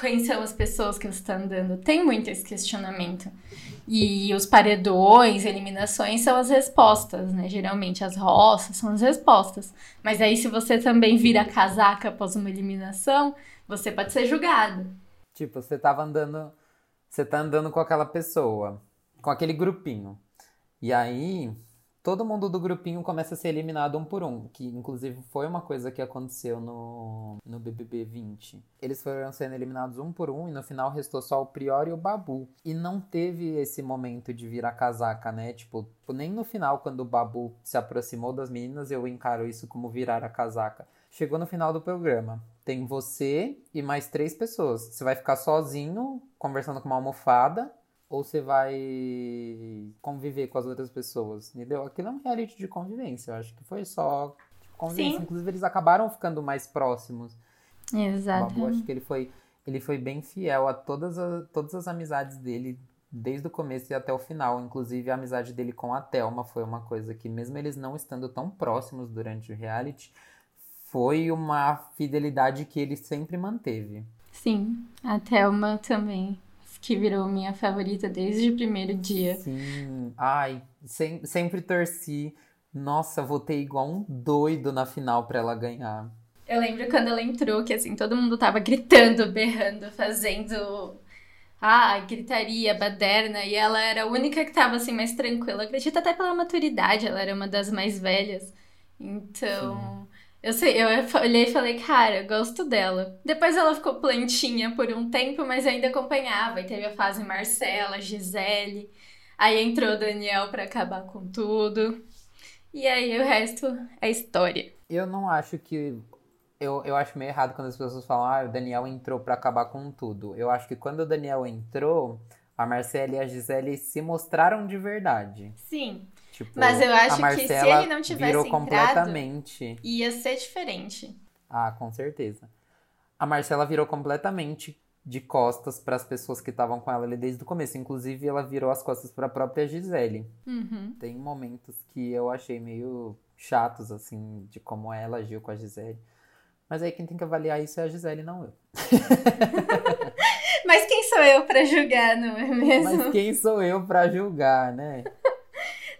Quem são as pessoas que você tá andando? Tem muito esse questionamento. E os paredões, eliminações são as respostas, né? Geralmente as roças são as respostas. Mas aí, se você também vira casaca após uma eliminação, você pode ser julgado. Tipo, você tava andando. Você tá andando com aquela pessoa, com aquele grupinho. E aí, todo mundo do grupinho começa a ser eliminado um por um. Que inclusive foi uma coisa que aconteceu no, no BBB 20. Eles foram sendo eliminados um por um e no final restou só o Prior e o Babu. E não teve esse momento de virar casaca, né? Tipo, nem no final, quando o Babu se aproximou das meninas, eu encaro isso como virar a casaca. Chegou no final do programa. tem você e mais três pessoas. Você vai ficar sozinho, conversando com uma almofada, ou você vai conviver com as outras pessoas, entendeu? Aquilo é um reality de convivência, eu acho que foi só tipo, convivência. Sim. Inclusive, eles acabaram ficando mais próximos. O Babu, Exato. acho que ele foi, ele foi bem fiel a todas, as todas as amizades dele, desde o começo e até o final. Inclusive, a amizade dele com a Thelma foi uma coisa que, mesmo eles não estando tão próximos durante o reality, foi uma fidelidade que ele sempre manteve. Sim, a Thelma também, que virou minha favorita desde o primeiro dia. Sim, ai, sem- sempre torci. Nossa, votei igual um doido na final pra ela ganhar. Eu lembro quando ela entrou, que assim, todo mundo tava gritando, berrando, fazendo. Ah, gritaria, baderna, e ela era a única que tava assim mais tranquila. Acredito até pela maturidade, ela era uma das mais velhas. Então, eu sei, eu olhei e falei, cara, gosto dela. Depois ela ficou plantinha por um tempo, mas eu ainda acompanhava. E teve a fase Marcela, Gisele. Aí entrou o Daniel pra acabar com tudo. E aí o resto é história. Eu não acho que. Eu, eu acho meio errado quando as pessoas falam, ah, o Daniel entrou pra acabar com tudo. Eu acho que quando o Daniel entrou, a Marcela e a Gisele se mostraram de verdade. Sim. Tipo, Mas eu acho que se ele não tivesse virou entrado- completamente. Ia ser diferente. Ah, com certeza. A Marcela virou completamente de costas para as pessoas que estavam com ela ali desde o começo. Inclusive, ela virou as costas para a própria Gisele. Uhum. Tem momentos que eu achei meio chatos, assim, de como ela agiu com a Gisele. Mas aí quem tem que avaliar isso é a Gisele, não eu. <laughs> Mas quem sou eu pra julgar, não é mesmo? Mas quem sou eu para julgar, né?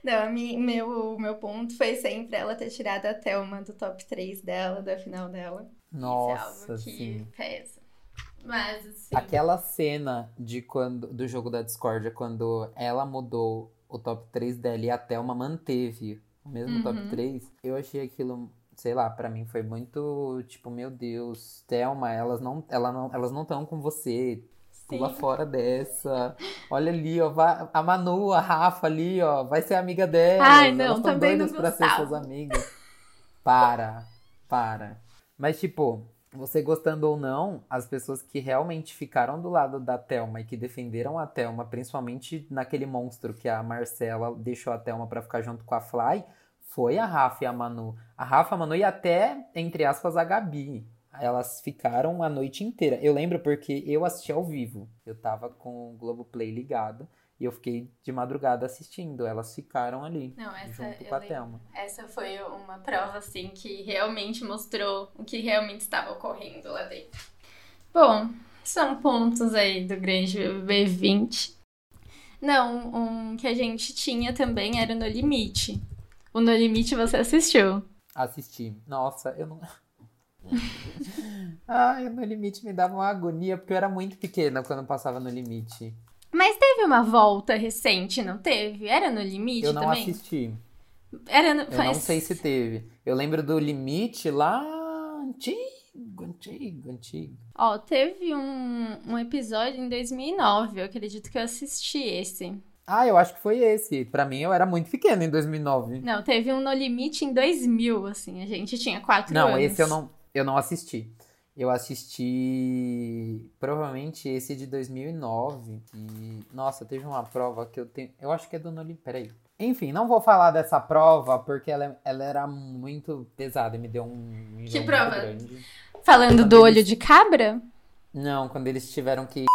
Não, mi- meu, meu ponto foi sempre ela ter tirado a Thelma do top 3 dela, da final dela. Isso é Nossa, algo que sim. pesa. Mas, assim. Aquela cena de quando do jogo da discórdia, quando ela mudou o top 3 dela e a Thelma manteve o mesmo top Uhum. 3, eu achei aquilo, sei lá, pra mim foi muito tipo, meu Deus, Thelma, elas não, ela não, elas não estão com você. Pula fora dessa. Olha ali, ó. vai- a Manu, a Rafa ali, ó. Vai ser amiga dela. Ai, não, Elas também não pra ser suas amigas. Para, para. Mas, tipo, você gostando ou não, as pessoas que realmente ficaram do lado da Thelma e que defenderam a Thelma, principalmente naquele monstro que a Marcela deixou a Thelma pra ficar junto com a Fly, foi a Rafa e a Manu. A Rafa, a Manu e até, entre aspas, a Gabi. Elas ficaram a noite inteira. Eu lembro porque eu assisti ao vivo. Eu tava com o Globoplay ligado e eu fiquei de madrugada assistindo. Elas ficaram ali, Não, essa junto com a lembro. Thelma. Essa foi uma prova, assim, que realmente mostrou o que realmente estava ocorrendo lá dentro. Bom, são pontos aí do grande BBB 20. Não, um que a gente tinha também era o No Limite. O No Limite você assistiu? Assisti. Nossa, eu não. <laughs> <laughs> Ai, no limite me dava uma agonia, porque eu era muito pequena quando eu passava no limite. Mas teve uma volta recente, não teve? Era No Limite Eu não também? assisti. Era no... Eu não sei se teve. Eu lembro do limite lá antigo, antigo, antigo. Ó, teve um, um episódio em 2009, eu acredito que eu assisti esse. Ah, eu acho que foi esse. Pra mim, eu era muito pequena em 2009. Não, teve um No Limite em 2000, assim, a gente tinha quatro Não, anos. esse eu não, eu não assisti. Eu assisti provavelmente esse de 2009. E, nossa, teve uma prova que eu tenho. Eu acho que é do Nolim. Peraí. Enfim, não vou falar dessa prova porque ela, ela era muito pesada e me deu um muito prova? grande. Falando Quando do olho eles- de cabra? Não, quando eles tiveram que.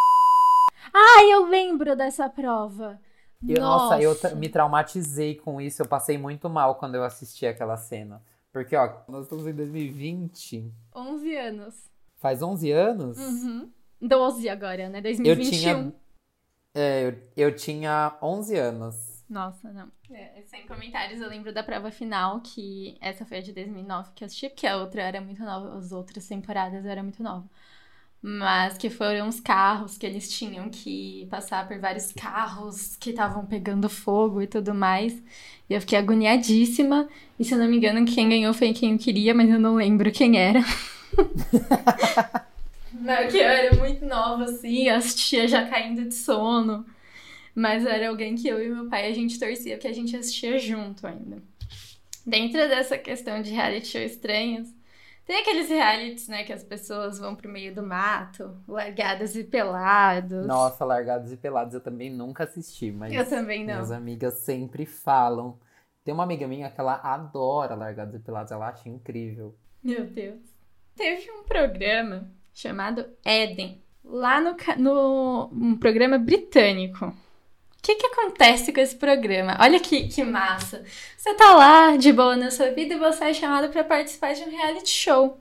Ai, eu lembro dessa prova. Eu- nossa, eu Nossa. tra- me traumatizei com isso. Eu passei muito mal quando eu assisti aquela cena. Porque, ó, nós estamos em 2020. 11 anos. Faz 11 anos? Uhum. 12 agora, né? Eu 2021. tinha. É, eu, eu tinha 11 anos. Nossa, não. É, sem comentários, eu lembro da prova final, que essa foi a de 2009 que eu assisti, porque a outra era muito nova, as outras temporadas eram muito nova. Mas que foram os carros que eles tinham que passar por vários carros que estavam pegando fogo e tudo mais. E eu fiquei agoniadíssima. E se eu não me engano, quem ganhou foi quem eu queria, mas eu não lembro quem era. <laughs> não, que eu era muito nova, assim, as tia já caindo de sono. Mas era alguém que eu e meu pai a gente torcia, porque a gente assistia junto ainda. Dentro dessa questão de reality show estranhos, Tem aqueles realities, né, que as pessoas vão pro meio do mato, largadas e pelados. Nossa, Largados e Pelados eu também nunca assisti, mas Eu também não. minhas amigas sempre falam. Tem uma amiga minha que ela adora Largados e Pelados, ela acha incrível. Meu Deus. Teve um programa chamado Eden, lá no, no um programa britânico. O que, que acontece com esse programa? Olha que, que massa. Você tá lá de boa na sua vida e você é chamado para participar de um reality show.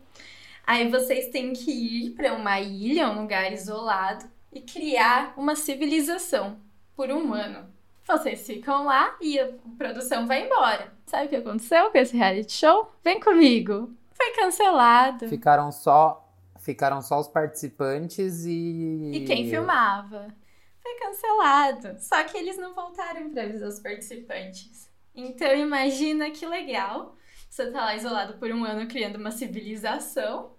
Aí vocês têm que ir para uma ilha, um lugar isolado, e criar uma civilização por um ano. Vocês ficam lá e a produção vai embora. Sabe o que aconteceu com esse reality show? Vem comigo. Foi cancelado. Ficaram só ficaram só os participantes e E quem filmava? Foi cancelado. Só que eles não voltaram para avisar os participantes. Então imagina que legal. Você tá lá isolado por um ano criando uma civilização.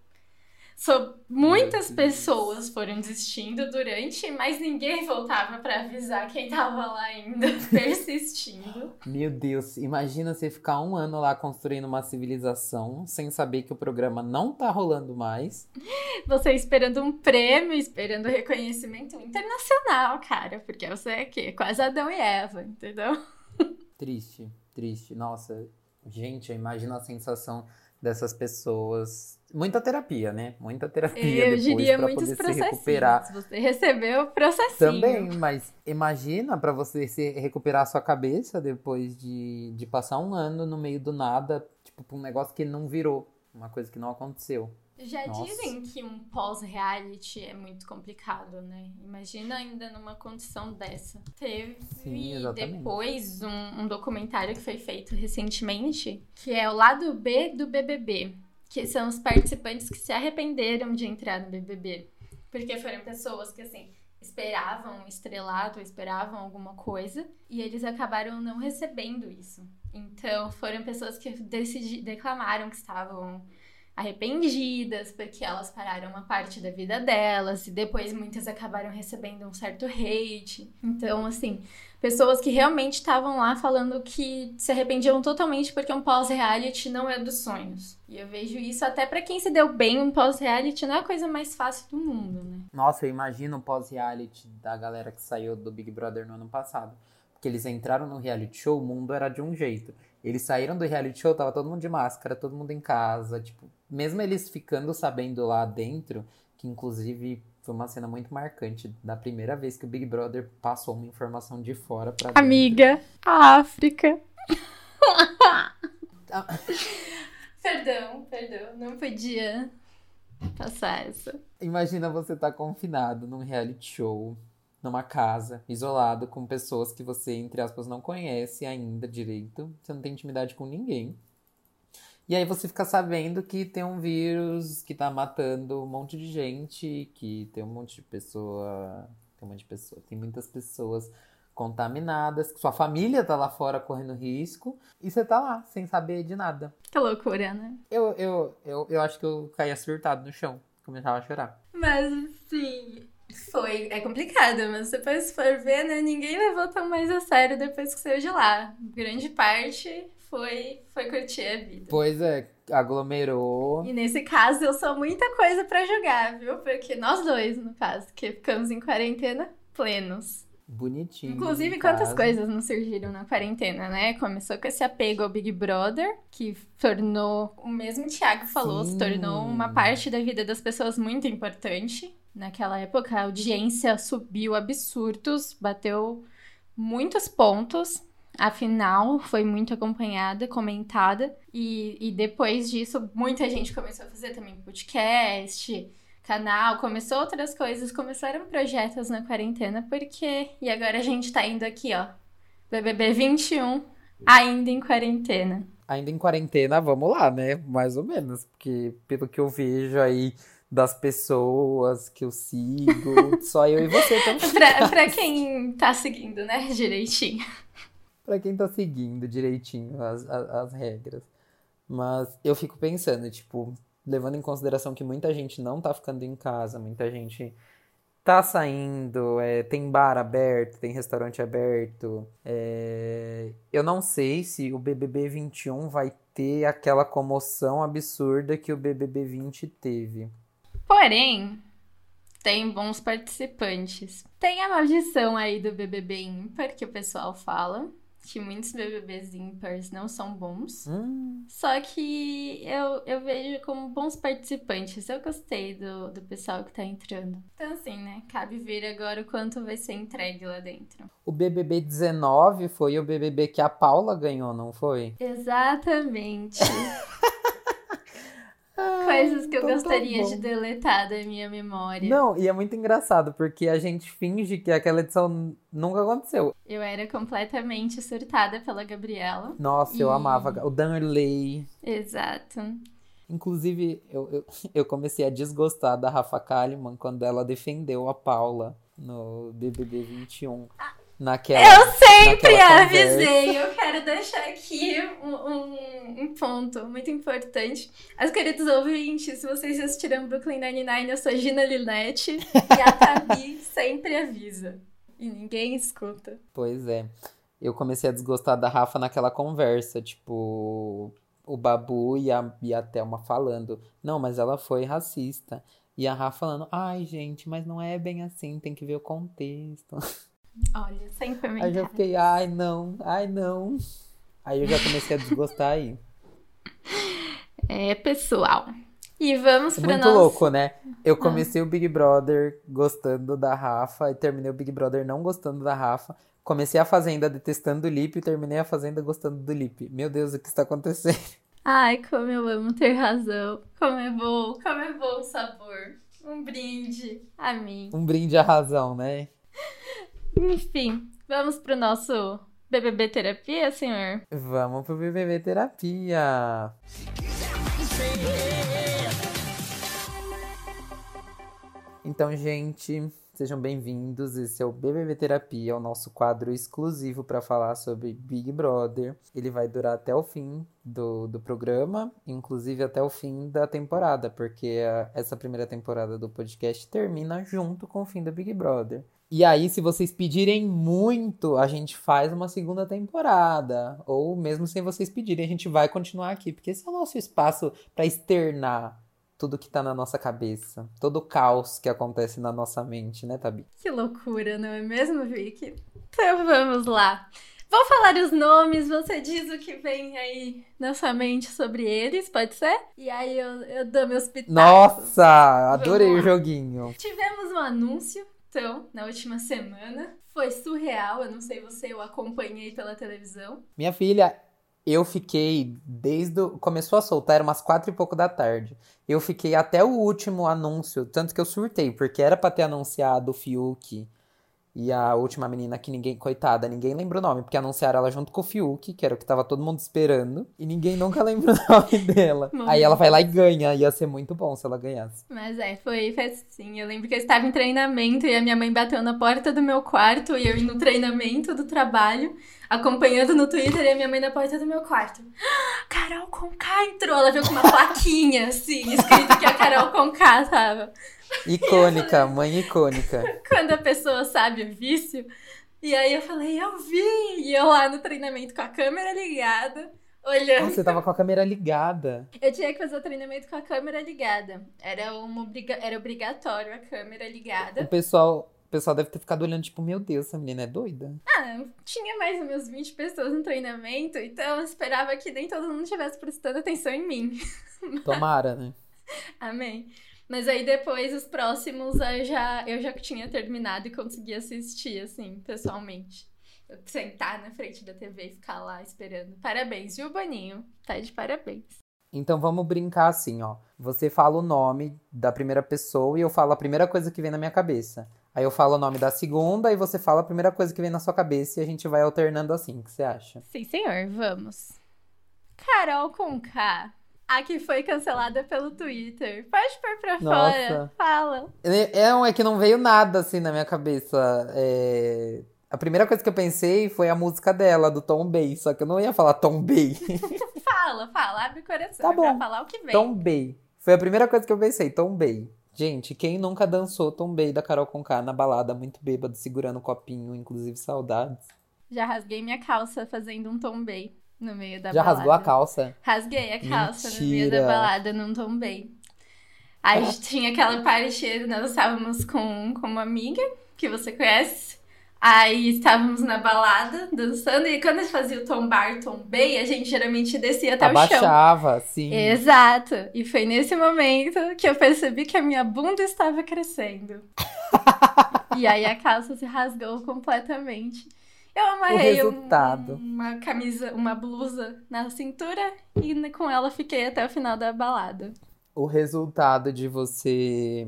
So, muitas pessoas foram desistindo durante, mas ninguém voltava para avisar quem tava lá ainda <laughs> persistindo. Meu Deus, imagina você ficar um ano lá construindo uma civilização sem saber que o programa não tá rolando mais. Você esperando um prêmio, esperando reconhecimento internacional, cara, porque você é quê? Quase Adão e Eva, entendeu? Triste, triste. Nossa, gente, eu imagino a sensação dessas pessoas. Muita terapia, né? Muita terapia Eu depois diria muitos poder se processinhos. recuperar. Você recebeu o processinho. Também, mas imagina pra você se recuperar a sua cabeça depois de, de passar um ano no meio do nada, tipo, pra um negócio que não virou, uma coisa que não aconteceu. Já Nossa. dizem que um pós-reality é muito complicado, né? Imagina ainda numa condição dessa. Teve Sim, depois um, um documentário que foi feito recentemente, que é o lado B do BBB, que são os participantes que se arrependeram de entrar no BBB. Porque foram pessoas que, assim, esperavam um estrelado, esperavam alguma coisa, e eles acabaram não recebendo isso. Então, foram pessoas que decidi, declamaram que estavam arrependidas porque elas pararam uma parte da vida delas e depois muitas acabaram recebendo um certo hate. Então, assim, pessoas que realmente estavam lá falando que se arrependiam totalmente porque um pós-reality não é dos sonhos. E eu vejo isso até pra quem se deu bem, um pós-reality não é a coisa mais fácil do mundo, né? Nossa, eu imagino o pós-reality da galera que saiu do Big Brother no ano passado. Porque eles entraram no reality show, o mundo era de um jeito. Eles saíram do reality show, tava todo mundo de máscara, todo mundo em casa, tipo, mesmo eles ficando sabendo lá dentro, que inclusive foi uma cena muito marcante da primeira vez que o Big Brother passou uma informação de fora pra dentro. Amiga, a África. Ah. <laughs> perdão, perdão, não podia passar essa. Imagina você tá confinado num reality show, numa casa, isolado, com pessoas que você, entre aspas, não conhece ainda direito. Você não tem intimidade com ninguém. E aí você fica sabendo que tem um vírus que tá matando um monte de gente, que tem um monte de pessoa. Tem um monte de pessoa. Tem muitas pessoas contaminadas, que sua família tá lá fora correndo risco, e você tá lá, sem saber de nada. Que loucura, né? Eu, eu, eu, eu acho que eu caía surtado no chão, começava a chorar. Mas assim, foi. É complicado, mas depois se for ver, né? Ninguém levou tão mais a sério depois que saiu de lá. Grande parte foi, foi curtir a vida. Pois é, aglomerou. E nesse caso eu sou muita coisa pra jogar, viu? Porque nós dois, no caso, que ficamos em quarentena plenos. Bonitinho. Inclusive, quantas casa. coisas não surgiram na quarentena, né? Começou com esse apego ao Big Brother, que tornou, o mesmo Thiago falou, se Sim. tornou uma parte da vida das pessoas muito importante. Naquela época, a audiência subiu absurdos, bateu muitos pontos. A final foi muito acompanhada, comentada. E, e depois disso, muita gente começou a fazer também podcast, canal, começou outras coisas, começaram projetos na quarentena, porque. E agora a gente tá indo aqui, ó. BBB 21, ainda em quarentena. Ainda em quarentena, vamos lá, né? Mais ou menos. Porque pelo que eu vejo aí das pessoas que eu sigo, só eu e você estamos <laughs> pra, pra quem tá seguindo, né, direitinho. Pra quem tá seguindo direitinho as, as, as regras. Mas eu fico pensando, tipo, levando em consideração que muita gente não tá ficando em casa, muita gente Tá saindo, é, tem bar aberto, tem restaurante aberto. é, Eu não sei se o BBB 21 vai ter aquela comoção absurda que o BBB 20 teve. Porém, tem bons participantes. Tem a maldição aí do BBB ímpar, que o pessoal fala. Que muitos BBBs ímpares não são bons. Hum, Só que eu, eu vejo como bons participantes. Eu gostei do, do pessoal que tá entrando. Então, assim, né? Cabe ver agora o quanto vai ser entregue lá dentro. o BBB 19 foi o BBB que a Paula ganhou, não foi? Exatamente. <laughs> Coisas que eu então tá gostaria bom. de deletar da minha memória. Não, e é muito engraçado, porque a gente finge que aquela edição nunca aconteceu. Eu era completamente surtada pela Gabriela. Nossa, eu E- amava o Danley. Exato. Inclusive, eu, eu, <laughs> eu comecei a desgostar da Rafa Kalimann quando ela defendeu a Paula no BBB 21. Naquela, Eu sempre naquela avisei. Eu quero deixar aqui um, um- um ponto muito importante. As queridos ouvintes, se vocês assistiram Brooklyn Nine-Nine, eu sou Gina Linette e a Tabi <laughs> sempre avisa. E ninguém escuta. Pois é. Eu comecei a desgostar da Rafa naquela conversa, tipo, o Babu e a, e a Thelma falando, não, mas ela foi racista. E a Rafa falando, ai, gente, mas não é bem assim, tem que ver o contexto. <laughs> Olha, sem Aí eu comentários. fiquei, ai, não, ai, não. Aí eu já comecei a desgostar aí. É, pessoal. E vamos É para muito louco, né? Eu comecei o Big Brother gostando da Rafa e terminei o Big Brother não gostando da Rafa. Comecei a Fazenda detestando o Lipe e terminei a Fazenda gostando do Lipe. Meu Deus, o que está acontecendo? <laughs> Ai, como eu amo ter razão. Como é bom, como é bom o sabor. Um brinde a mim. Um brinde à razão, né? Enfim, vamos pro nosso BBB terapia, senhor? Vamos pro BBB Terapia. Então, gente, sejam bem-vindos. Esse é o BBB Terapia, o nosso quadro exclusivo para falar sobre Big Brother. Ele vai durar até o fim do, do programa, inclusive até o fim da temporada, porque a- essa primeira temporada do podcast termina junto com o fim do Big Brother. E aí, se vocês pedirem muito, a gente faz uma segunda temporada. Ou mesmo sem vocês pedirem, a gente vai continuar aqui, porque esse é o nosso espaço para externar tudo que tá na nossa cabeça, todo o caos que acontece na nossa mente, né, Tabi? Que loucura, não é mesmo, Vicky? Então vamos lá. Vou falar os nomes, você diz o que vem aí na sua mente sobre eles, pode ser? E aí eu, eu dou meus pitacos. Nossa, adorei o joguinho. Tivemos um anúncio, então, na última semana. Foi surreal, eu não sei você, eu acompanhei pela televisão. Minha filha, eu fiquei desde o... começou a soltar, era umas quatro e pouco da tarde. Eu fiquei até o último anúncio, tanto que eu surtei, porque era pra ter anunciado o Fiuk e a última menina que ninguém, coitada, ninguém lembra o nome, porque anunciaram ela junto com o Fiuk, que era o que tava todo mundo esperando, e ninguém nunca lembra o <laughs> nome dela. Aí ela vai lá e ganha, ia ser muito bom se ela ganhasse. Mas é, foi, foi assim. Eu lembro que eu estava em treinamento e a minha mãe bateu na porta do meu quarto e eu no treinamento do trabalho, acompanhando no Twitter e a minha mãe na porta do meu quarto. "Ah, <gasps> Carol Conká entrou. Ela veio com uma plaquinha, assim, escrito que a Carol Conká tava. Icônica, mãe icônica. <laughs> Quando a pessoa sabe o vício. E aí eu falei, eu vi! E eu lá no treinamento com a câmera ligada, olhando. Você tava com a câmera ligada. Eu tinha que fazer o treinamento com a câmera ligada. Era, uma obriga... Era obrigatório a câmera ligada. o pessoal deve ter ficado olhando, tipo, meu Deus, essa menina é doida? Ah, tinha mais ou menos 20 pessoas no treinamento, então eu esperava que nem todo mundo estivesse prestando atenção em mim. <laughs> Tomara, né? Amém. Mas aí depois, os próximos, eu já, eu já tinha terminado e consegui assistir, assim, pessoalmente. Eu sentar na frente da TV e ficar lá esperando. Parabéns, viu, Boninho? Tá de parabéns. Então vamos brincar assim, ó. Você fala o nome da primeira pessoa e eu falo a primeira coisa que vem na minha cabeça. Aí eu falo o nome da segunda e você fala a primeira coisa que vem na sua cabeça e a gente vai alternando assim. O que você acha? Sim, senhor, vamos. Carol com K. A que foi cancelada pelo Twitter. Pode pôr pra Nossa. fora. Fala. É, é, é que não veio nada assim na minha cabeça. É, A primeira coisa que eu pensei foi a música dela, do Tom Bay. Só que eu não ia falar Tom Bay. <laughs> Fala, fala, abre o coração. Tá é pra bom. falar o que vem. Tom Bay. Foi a primeira coisa que eu pensei, Tom Bay. Gente, quem nunca dançou tombei da Carol Conká na balada, muito bêbado, segurando o copinho, inclusive saudades. Já rasguei minha calça fazendo um tombei no meio da Já balada. rasgou a calça? Rasguei a calça no meio da Mentira. balada, não tombei. Aí tinha aquela parte, nós estávamos com, com uma amiga que você conhece. Aí estávamos na balada, dançando, e quando a gente fazia o tombar, tombei, a gente geralmente descia até o chão. Abaixava, sim. Exato. E foi nesse momento que eu percebi que a minha bunda estava crescendo. <laughs> e aí a calça se rasgou completamente. Eu amarrei um- uma camisa, uma blusa na cintura e com ela fiquei até o final da balada. O resultado de você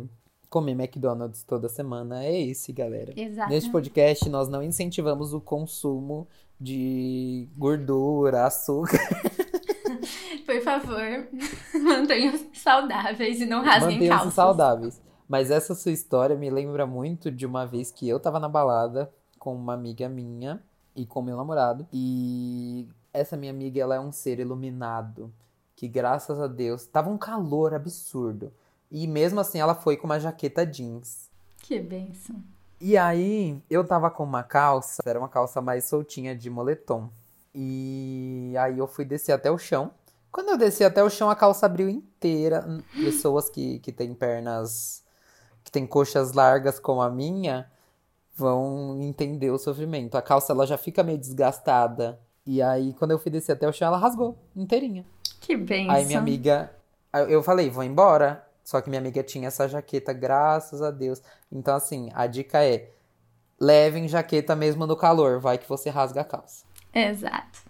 comer McDonald's toda semana é esse, galera. Exato. Neste podcast, nós não incentivamos o consumo de gordura, açúcar. <laughs> Por favor, <laughs> mantenham-se saudáveis e não rasguem Mantenham-se calças. saudáveis. Mas essa sua história me lembra muito de uma vez que eu tava na balada com uma amiga minha e com meu namorado. E essa minha amiga, ela é um ser iluminado. Que graças a Deus, tava um calor absurdo. E mesmo assim, ela foi com uma jaqueta jeans. Que benção. E aí, eu tava com uma calça, era uma calça mais soltinha de moletom. E aí eu fui descer até o chão. Quando eu desci até o chão, a calça abriu inteira. Pessoas que, que têm pernas, que têm coxas largas como a minha, vão entender o sofrimento. A calça ela já fica meio desgastada. E aí, quando eu fui descer até o chão, ela rasgou inteirinha. Que benção. Aí minha amiga, eu falei, vou embora. Só que minha amiga tinha essa jaqueta, graças a Deus. Então, assim, a dica é: levem jaqueta mesmo no calor, vai que você rasga a calça. Exato.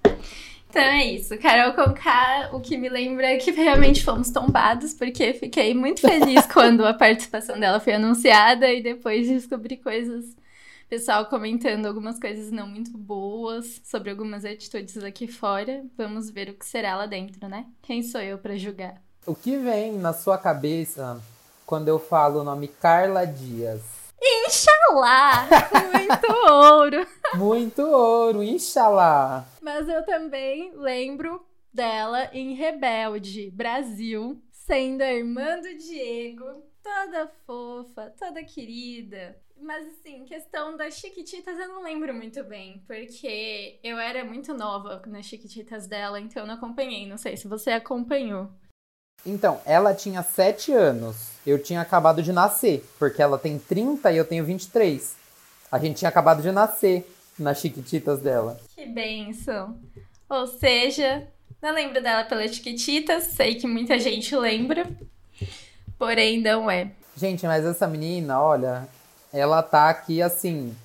Então é isso. Carol Conká, o que me lembra é que realmente fomos tombados, porque fiquei muito feliz <laughs> quando a participação dela foi anunciada e depois descobri coisas. Pessoal comentando algumas coisas não muito boas sobre algumas atitudes aqui fora. Vamos ver o que será lá dentro, né? Quem sou eu pra julgar? O que vem na sua cabeça quando eu falo o nome Carla Dias? Inxalá! Muito ouro! <laughs> Muito ouro, inshallah! Mas eu também lembro dela em Rebelde, Brasil, sendo a irmã do Diego, toda fofa, toda querida. Mas assim, questão das Chiquititas eu não lembro muito bem, porque eu era muito nova nas Chiquititas dela, então eu não acompanhei. Não sei se você acompanhou. Então, ela tinha 7 anos. Eu tinha acabado de nascer, porque ela tem 30 e eu tenho 23. A gente tinha acabado de nascer nas Chiquititas dela. Que benção! Ou seja, não lembro dela pelas Chiquititas, sei que muita gente lembra, porém não é. Gente, mas essa menina, olha, ela tá aqui assim.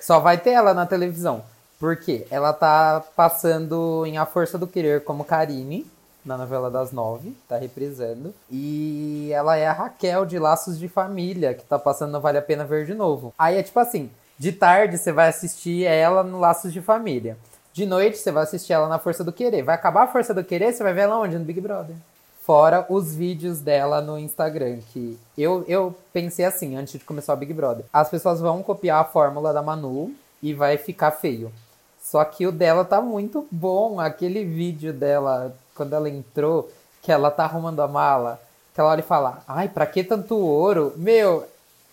Só vai ter ela na televisão. Por quê? Ela tá passando em A Força do Querer como Karine, na novela das nove, tá reprisando. E ela é a Raquel de Laços de Família, que tá passando no Vale a Pena Ver de novo. Aí é tipo assim: de tarde você vai assistir ela no Laços de Família. De noite você vai assistir ela na Força do Querer. Vai acabar a Força do Querer, você vai ver ela onde? No Big Brother. Fora os vídeos dela no Instagram, que eu, eu pensei assim, antes de começar o Big Brother. As pessoas vão copiar a fórmula da Manu e vai ficar feio. Só que o dela tá muito bom. Aquele vídeo dela, quando ela entrou, que ela tá arrumando a mala, que ela olha e fala, ai, pra que tanto ouro? Meu,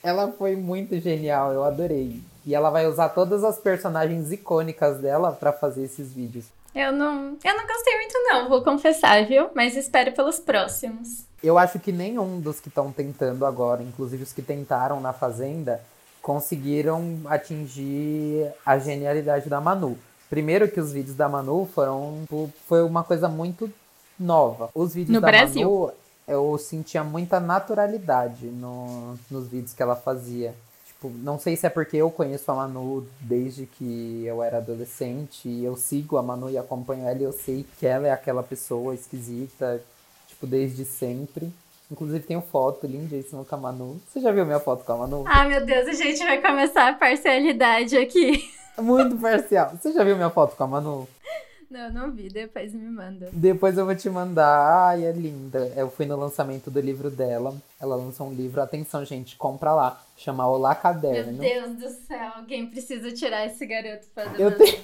ela foi muito genial, eu adorei. E ela vai usar todas as personagens icônicas dela pra fazer esses vídeos. Eu não, eu não gostei muito não, vou confessar, viu? Mas espero pelos próximos. Eu acho que nenhum dos que estão tentando agora, inclusive os que tentaram na Fazenda, conseguiram atingir a genialidade da Manu. Primeiro que os vídeos da Manu foram foi uma coisa muito nova. Os vídeos No da Brasil. Manu, eu sentia muita naturalidade no, nos vídeos que ela fazia. Tipo, não sei se é porque eu conheço a Manu desde que eu era adolescente e eu sigo a Manu e acompanho ela e eu sei que ela é aquela pessoa esquisita, tipo, desde sempre. Inclusive tenho foto lindíssima com a Manu. Você já viu minha foto com a Manu? Ah, meu Deus, a gente vai começar a parcialidade aqui. Muito parcial. Você já viu minha foto com a Manu? Não, não vi, depois me manda. Depois eu vou te mandar. Ai, é linda. Eu fui no lançamento do livro dela. Ela lançou um livro. Atenção, gente, compra lá. Chama Olá Meu Caderno. Deus do céu, alguém precisa tirar esse garoto fazendo Eu tenho,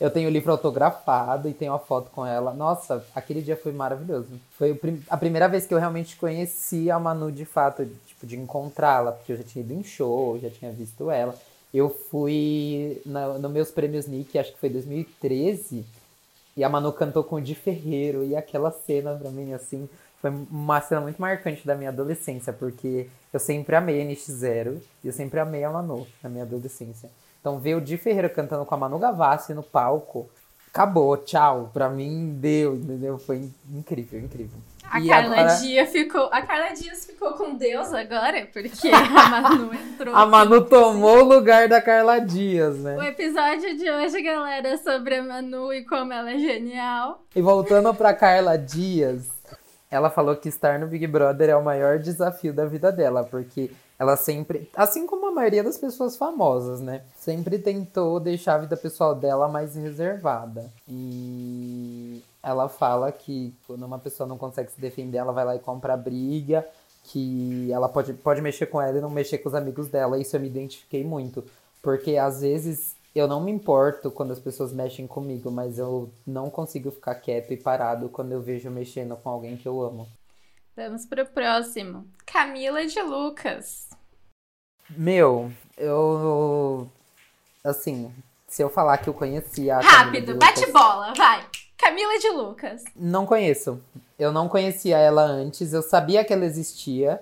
Eu tenho o livro autografado e tenho a foto com ela. Nossa, aquele dia foi maravilhoso. Foi prim- a primeira vez que eu realmente conheci a Manu de fato, tipo, de encontrá-la, porque eu já tinha ido em show, já tinha visto ela. Eu fui no meus prêmios Nick, acho que foi 2013, e a Manu cantou com o Di Ferreiro, e aquela cena pra mim, assim, foi uma cena muito marcante da minha adolescência, porque eu sempre amei a NX0 e eu sempre amei a Manu na minha adolescência. Então ver o Di Ferreira cantando com a Manu Gavassi no palco, acabou, tchau. Pra mim deu, entendeu? Foi incrível, incrível. A E Carla agora- Dias ficou. A Carla Dias ficou com Deus agora, porque <laughs> a Manu entrou. A. Manu tomou o lugar da Carla Dias, né? O episódio de hoje, galera, é sobre a Manu e como ela é genial. E voltando pra Carla Dias, ela falou que estar no Big Brother é o maior desafio da vida dela, porque ela sempre, assim como a maioria das pessoas famosas, né, sempre tentou deixar a vida pessoal dela mais reservada. E ela fala que quando uma pessoa não consegue se defender, ela vai lá e compra briga, que ela pode, pode mexer com ela e não mexer com os amigos dela. Isso eu me identifiquei muito, porque às vezes eu não me importo quando as pessoas mexem comigo, mas eu não consigo ficar quieto e parado quando eu vejo mexendo com alguém que eu amo. Vamos pro próximo. Camila de Lucas. Meu, eu. Assim, se eu falar que eu conhecia Rápido, de bate Lucas- bola, vai. Camila de Lucas. Não conheço. Eu não conhecia ela antes. Eu sabia que ela existia,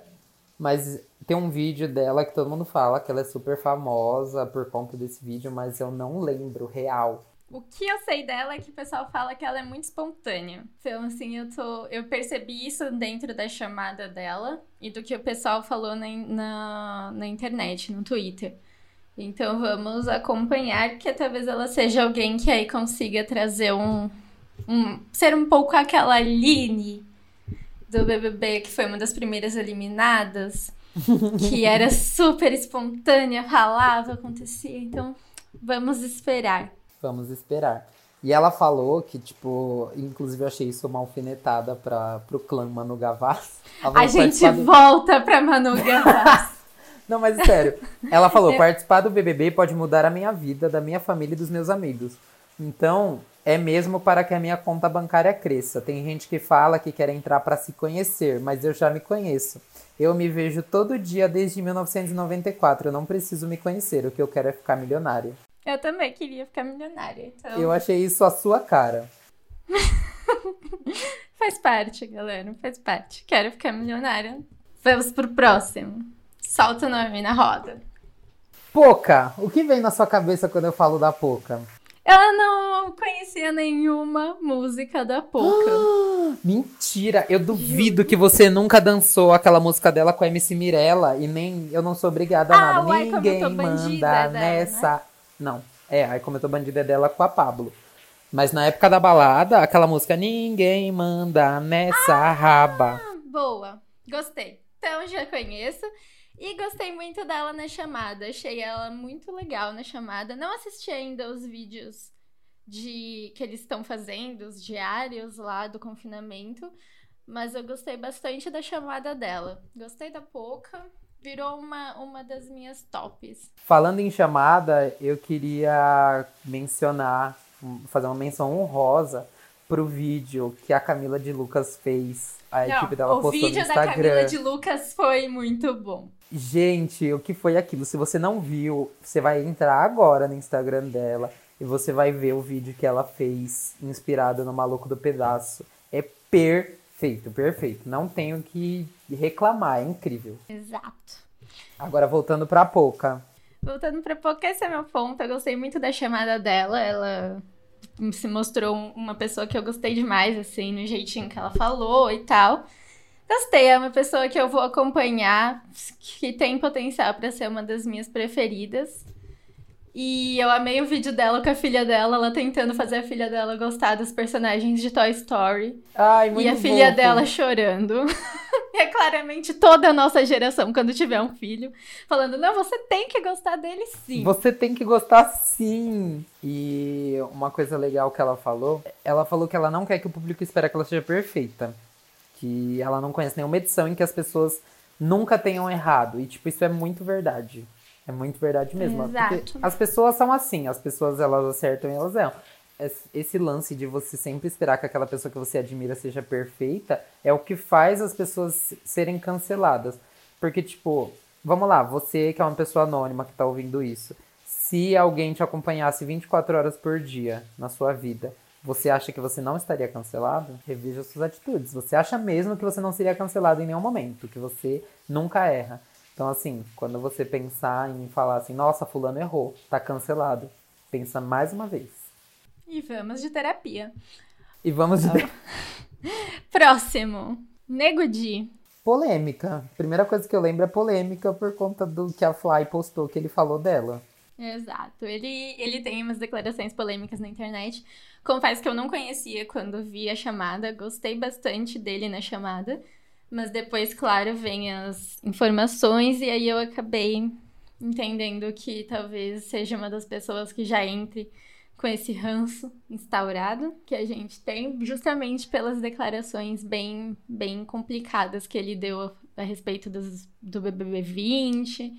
mas tem um vídeo dela que todo mundo fala que ela é super famosa por conta desse vídeo, mas eu não lembro real. O que eu sei dela é que o pessoal fala que ela é muito espontânea. Então, assim, eu tô. Eu percebi isso dentro da chamada dela e do que o pessoal falou na, na, na internet, no Twitter. Então vamos acompanhar que talvez ela seja alguém que aí consiga trazer um. Um ser um pouco aquela Aline do BBB, que foi uma das primeiras eliminadas, <laughs> que era super espontânea, falava, acontecia. Então vamos esperar. Vamos esperar. E ela falou que, tipo, inclusive eu achei isso uma alfinetada para pro clã Manu Gavassi. A gente "Participar do- volta pra Manu <laughs> Gavassi. Não, mas sério. Ela falou: <laughs> participar do BBB pode mudar a minha vida, da minha família e dos meus amigos. Então, é mesmo para que a minha conta bancária cresça. Tem gente que fala que quer entrar para se conhecer, mas eu já me conheço. Eu me vejo todo dia desde 1994. Eu não preciso me conhecer. O que eu quero é ficar milionária. Eu também queria ficar milionária. Então, Eu achei isso a sua cara. <laughs> faz parte, galera. Faz parte. Quero ficar milionária. Vamos pro próximo. Solta o nome na roda. Poca, o que vem na sua cabeça quando eu falo da Poca? Eu não conhecia nenhuma música da Poca. <gasps> Mentira, eu duvido que você nunca dançou aquela música dela com a MC Mirella e nem eu não sou obrigada a Ah, nada. Ninguém manda é dela, nessa. Não, é, aí como eu tô bandida é dela com a Pablo. Mas na época da balada, aquela música Ninguém manda nessa Ah! raba. Boa. Gostei. Então já conheço. E gostei muito dela na chamada. Achei ela muito legal na chamada. Não assisti ainda os vídeos de que eles estão fazendo, os diários lá do confinamento. Mas eu gostei bastante da chamada dela. Gostei da Poca. Virou uma, uma das minhas tops. Falando em chamada, eu queria mencionar, fazer uma menção honrosa pro vídeo que a Camila de Lucas fez. A Não, equipe dela o postou no vídeo da Instagram. Camila de Lucas foi muito bom. Gente, o que foi aquilo? Se você não viu, você vai entrar agora no Instagram dela e você vai ver o vídeo que ela fez inspirado no Maluco do Pedaço. É perfeito, perfeito. Não tenho que reclamar, é incrível. Exato. Agora voltando pra Poca. Voltando pra pouco, esse é meu ponto. Eu gostei muito da chamada dela. Ela se mostrou um- uma pessoa que eu gostei demais, assim, no jeitinho que ela falou e tal. Gostei, é uma pessoa que eu vou acompanhar, que tem potencial pra ser uma das minhas preferidas. E eu amei o vídeo dela com a filha dela, ela tentando fazer a filha dela gostar dos personagens de Toy Story. Ai, muito e a filha dela chorando. <laughs> <laughs> É claramente toda a nossa geração, quando tiver um filho, falando: não, você tem que gostar dele sim. Você tem que gostar sim. E uma coisa legal que ela falou, ela falou que ela não quer que o público espere que ela seja perfeita. Que ela não conhece nenhuma edição em que as pessoas nunca tenham errado. E, tipo, isso é muito verdade. É muito verdade mesmo. Exato. Porque as pessoas são assim, as pessoas elas acertam e elas erram. Es- esse lance de você sempre esperar que aquela pessoa que você admira seja perfeita é o que faz as pessoas serem canceladas. Porque, tipo, vamos lá, você que é uma pessoa anônima que tá ouvindo isso, se alguém te acompanhasse 24 horas por dia na sua vida, você acha que você não estaria cancelado? Reveja suas atitudes. Você acha mesmo que você não seria cancelado em nenhum momento, que você nunca erra. Então, assim, quando você pensar em falar assim, nossa, fulano errou, tá cancelado, pensa mais uma vez. E vamos de terapia. E vamos de <laughs> Próximo. Nego Di. polêmica. Primeira coisa que eu lembro é polêmica por conta do que a Fly postou que ele falou dela. Exato. Ele, ele tem umas declarações polêmicas na internet. Confesso que eu não conhecia quando vi a chamada. Gostei bastante dele na chamada. Mas depois, claro, vem as informações e aí eu acabei entendendo que talvez seja uma das pessoas que já entre com esse ranço instaurado que a gente tem, justamente pelas declarações bem, bem complicadas que ele deu a, a respeito dos, do BBB 20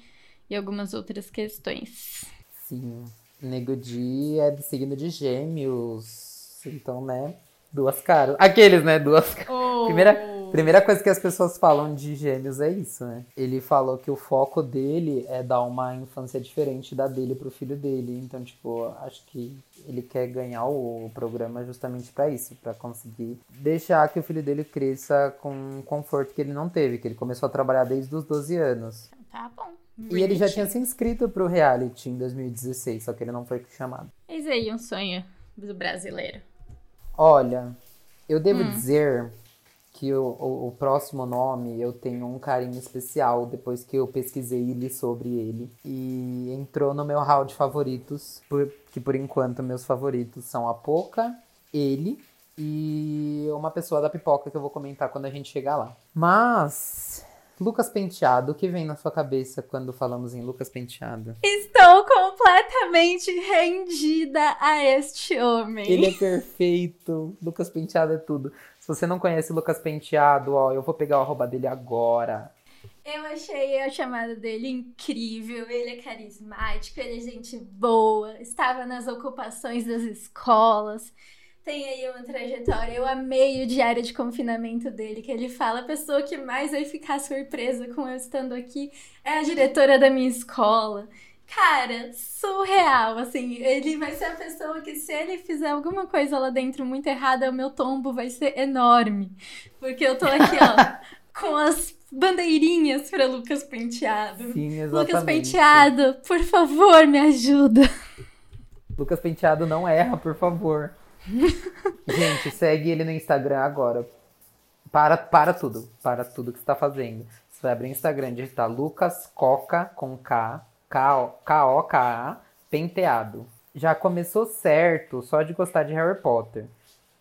e algumas outras questões. Sim. Nego Di é do signo de gêmeos. Então, né? Duas caras. Aqueles, né? Duas caras. Primeira, primeira coisa que as pessoas falam de gêmeos é isso, né? Ele falou que o foco dele é dar uma infância diferente da dele pro filho dele. Então, tipo, acho que ele quer ganhar o programa justamente pra isso, pra conseguir deixar que o filho dele cresça com um conforto que ele não teve, que ele começou a trabalhar desde os 12 anos. Tá bom. E ele já tinha se inscrito pro reality em 2016, só que ele não foi chamado. Eis aí um sonho do brasileiro. Olha, eu devo dizer que o, o, o próximo nome eu tenho um carinho especial depois que eu pesquisei e li sobre ele. E entrou no meu hall de favoritos, por- que por enquanto meus favoritos são a Poca, ele e uma pessoa da pipoca que eu vou comentar quando a gente chegar lá. Mas, Lucas Penteado, o que vem na sua cabeça quando falamos em Lucas Penteado? Estou completamente rendida a este homem. Ele é perfeito. Lucas Penteado é tudo. Se você não conhece Lucas Penteado, ó, eu vou pegar o arroba dele agora. Eu achei a chamada dele incrível. Ele é carismático, ele é gente boa, estava nas ocupações das escolas. Tem aí uma trajetória. Eu amei o diário de confinamento dele, que ele fala: a pessoa que mais vai ficar surpresa com eu estando aqui é a diretora da minha escola. Cara, surreal, assim, ele vai ser a pessoa que se ele fizer alguma coisa lá dentro muito errada, o meu tombo vai ser enorme. Porque eu tô aqui, ó, <laughs> com as bandeirinhas pra Lucas Penteado. Sim, exatamente. Lucas Penteado, por favor, me ajuda. Lucas Penteado não erra, por favor. <laughs> Gente, segue ele no Instagram agora. Para, para tudo. Para tudo que você tá fazendo. Você vai abrir o Instagram, digitar Lucas Coca com K- K-O-K-A, Penteado. Já começou certo só de gostar de Harry Potter.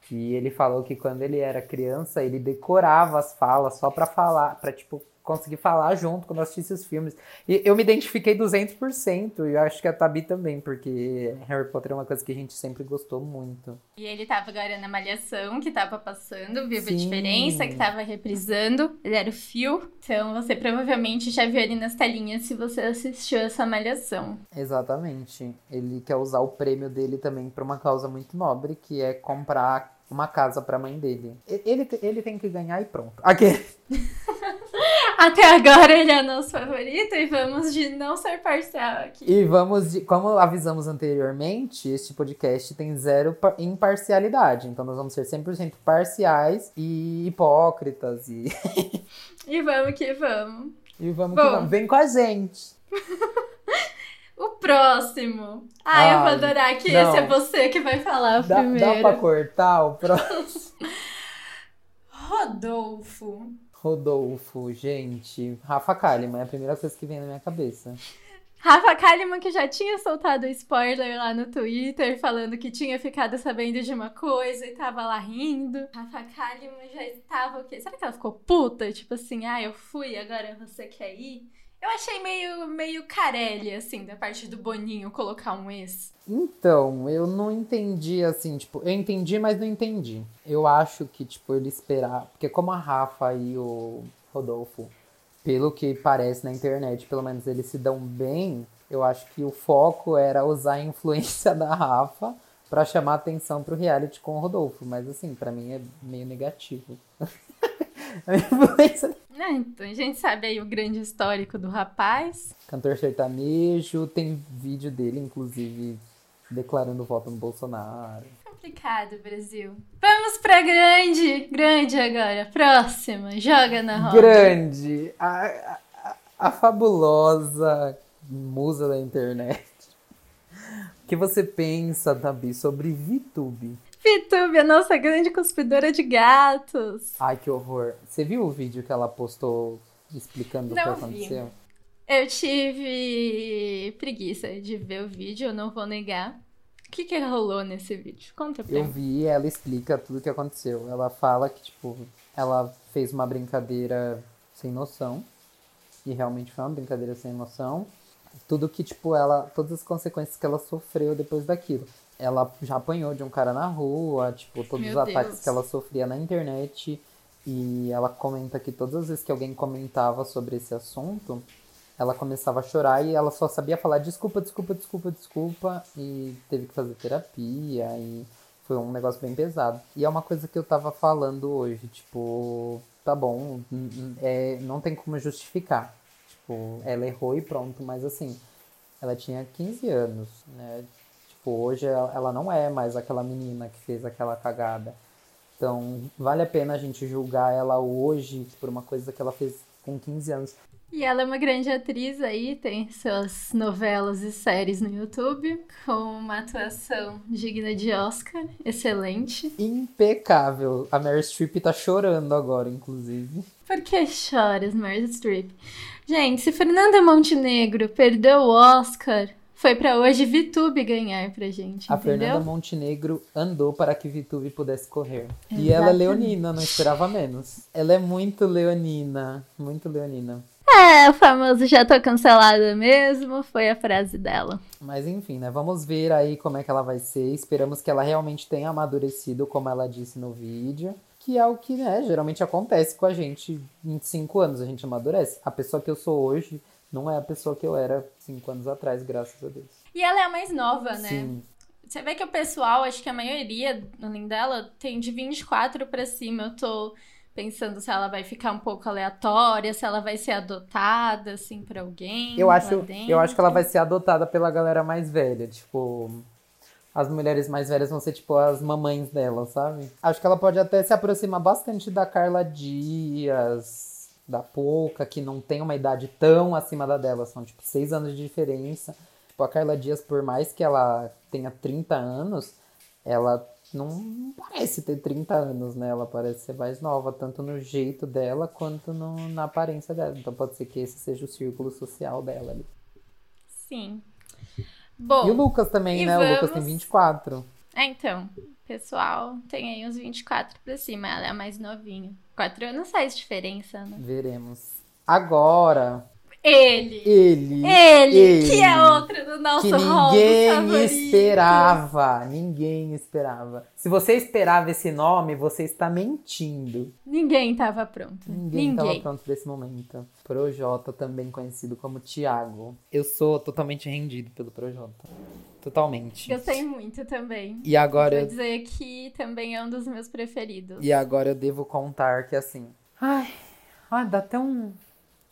Que ele falou que quando ele era criança, ele decorava as falas só pra falar, pra tipo, conseguir falar junto quando assistisse os filmes. E eu me identifiquei 200%, e eu acho que a Tabi também, porque Harry Potter é uma coisa que a gente sempre gostou muito. E ele tava agora na Malhação, que tava passando, viu a Sim. diferença, que tava reprisando. Ele era o Fio. Então você provavelmente já viu ele nas telinhas se você assistiu essa Malhação. Exatamente. Ele quer usar o prêmio dele também pra uma causa muito nobre, que é comprar uma casa pra mãe dele. Ele, ele tem que ganhar e pronto. Aqui. <laughs> Até agora ele é nosso favorito e vamos de não ser parcial aqui. E vamos de. Como avisamos anteriormente, este podcast tem zero pa- imparcialidade. Então nós vamos ser 100% parciais e hipócritas. E, E vamos que vamos. e vamos Bom. que vamos. Vem com a gente. <laughs> O próximo. Ah, eu vou Ai, adorar que não. esse é você que vai falar Dá, primeiro. dá pra cortar o <laughs> próximo. Rodolfo. Rodolfo, gente. Rafa Kalimann é a primeira coisa que vem na minha cabeça. Rafa Kalimann, que já tinha soltado spoiler lá no Twitter, falando que tinha ficado sabendo de uma coisa e tava lá rindo. Rafa Kalimann já estava o quê? Será que ela ficou puta? Tipo assim, ah, eu fui, agora você quer ir? Eu achei meio, meio carelli, assim, da parte do Boninho colocar um ex. Então, eu não entendi assim, tipo, eu entendi, mas não entendi. Eu acho que, tipo, ele esperar. Porque como a Rafa e o Rodolfo, pelo que parece na internet, pelo menos eles se dão bem, eu acho que o foco era usar a influência <laughs> da Rafa pra chamar atenção pro reality com o Rodolfo. Mas assim, pra mim é meio negativo. <laughs> A influência É, então a gente sabe aí o grande histórico do rapaz. Cantor sertanejo, tem vídeo dele, inclusive, declarando voto no Bolsonaro. Complicado, Brasil. Vamos pra grande, grande agora. Próxima, joga na roda. Grande! A, a, a fabulosa musa da internet. O que você pensa, Tabi, sobre VTube? Vitube, a nossa grande cuspidora de gatos. Ai, que horror. Você viu o vídeo que ela postou explicando o que Não vi. aconteceu? Eu tive preguiça de ver o vídeo, eu não vou negar. O que que rolou nesse vídeo? Conta pra Eu mim. vi, ela explica tudo o que aconteceu. Ela fala que, tipo, ela fez uma brincadeira sem noção. E realmente foi uma brincadeira sem noção. Tudo que, tipo, ela. Todas as consequências que ela sofreu depois daquilo. Ela já apanhou de um cara na rua, tipo, todos Meu os ataques Deus. que ela sofria na internet. E ela comenta que todas as vezes que alguém comentava sobre esse assunto, ela começava a chorar e ela só sabia falar desculpa, desculpa, desculpa, desculpa. E teve que fazer terapia e foi um negócio bem pesado. E é uma coisa que eu tava falando hoje, tipo, tá bom, é, não tem como justificar. Tipo, ela errou e pronto, mas assim, ela tinha 15 anos, né? Tipo, hoje ela não é mais aquela menina que fez aquela cagada. Então, vale a pena a gente julgar ela hoje por uma coisa que ela fez com 15 anos. E ela é uma grande atriz aí, tem suas novelas e séries no YouTube, com uma atuação digna de Oscar, excelente. Impecável. A Meryl Streep tá chorando agora, inclusive. Por que choras, Meryl Streep? Gente, se Fernanda Montenegro perdeu o Oscar, foi pra hoje VTube ganhar pra gente, A entendeu? Fernanda Montenegro andou para que Vitube pudesse correr. E ela é Exatamente. leonina, não esperava menos. Ela é muito leonina, muito leonina. É, o famoso já tô cancelada mesmo, foi a frase dela. Mas enfim, né? Vamos ver aí como é que ela vai ser. Esperamos que ela realmente tenha amadurecido, como ela disse no vídeo. Que é o que, né, geralmente acontece com a gente em cinco anos, a gente amadurece. A pessoa que eu sou hoje não é a pessoa que eu era cinco anos atrás, graças a Deus. E ela é a mais nova, né? Sim. Você vê que o pessoal, acho que a maioria, além dela, tem de 24 pra cima. Eu tô pensando se ela vai ficar um pouco aleatória, se ela vai ser adotada, assim, por alguém. Eu acho, eu acho que ela vai ser adotada pela galera mais velha, tipo, as mulheres mais velhas vão ser tipo as mamães dela, sabe? Acho que ela pode até se aproximar bastante da Carla Dias, da Pouca, que não tem uma idade tão acima da dela, são tipo seis anos de diferença. Tipo, a Carla Dias, por mais que ela tenha 30 anos, ela não parece ter 30 anos, né? Ela parece ser mais nova, tanto no jeito dela quanto no- na aparência dela. Então pode ser que esse seja o círculo social dela ali. Sim. Bom, E o Lucas também, né? O Lucas vamos- tem 24. É, então, pessoal tem aí uns 24 pra cima, ela é a mais novinha. Quatro anos faz diferença, né? Veremos. Agora, Ele! ele. Ele, que é outro do nosso que ninguém esperava. Ninguém esperava. Se você esperava esse nome, você está mentindo. Ninguém tava pronto. Ninguém estava pronto para esse momento. Projota, também conhecido como Thiago. Eu sou totalmente rendido pelo Projota. Totalmente. Gostei muito também. E agora Vou eu dizer que também é um dos meus preferidos. E agora eu devo contar que assim. Ai, ai dá até um,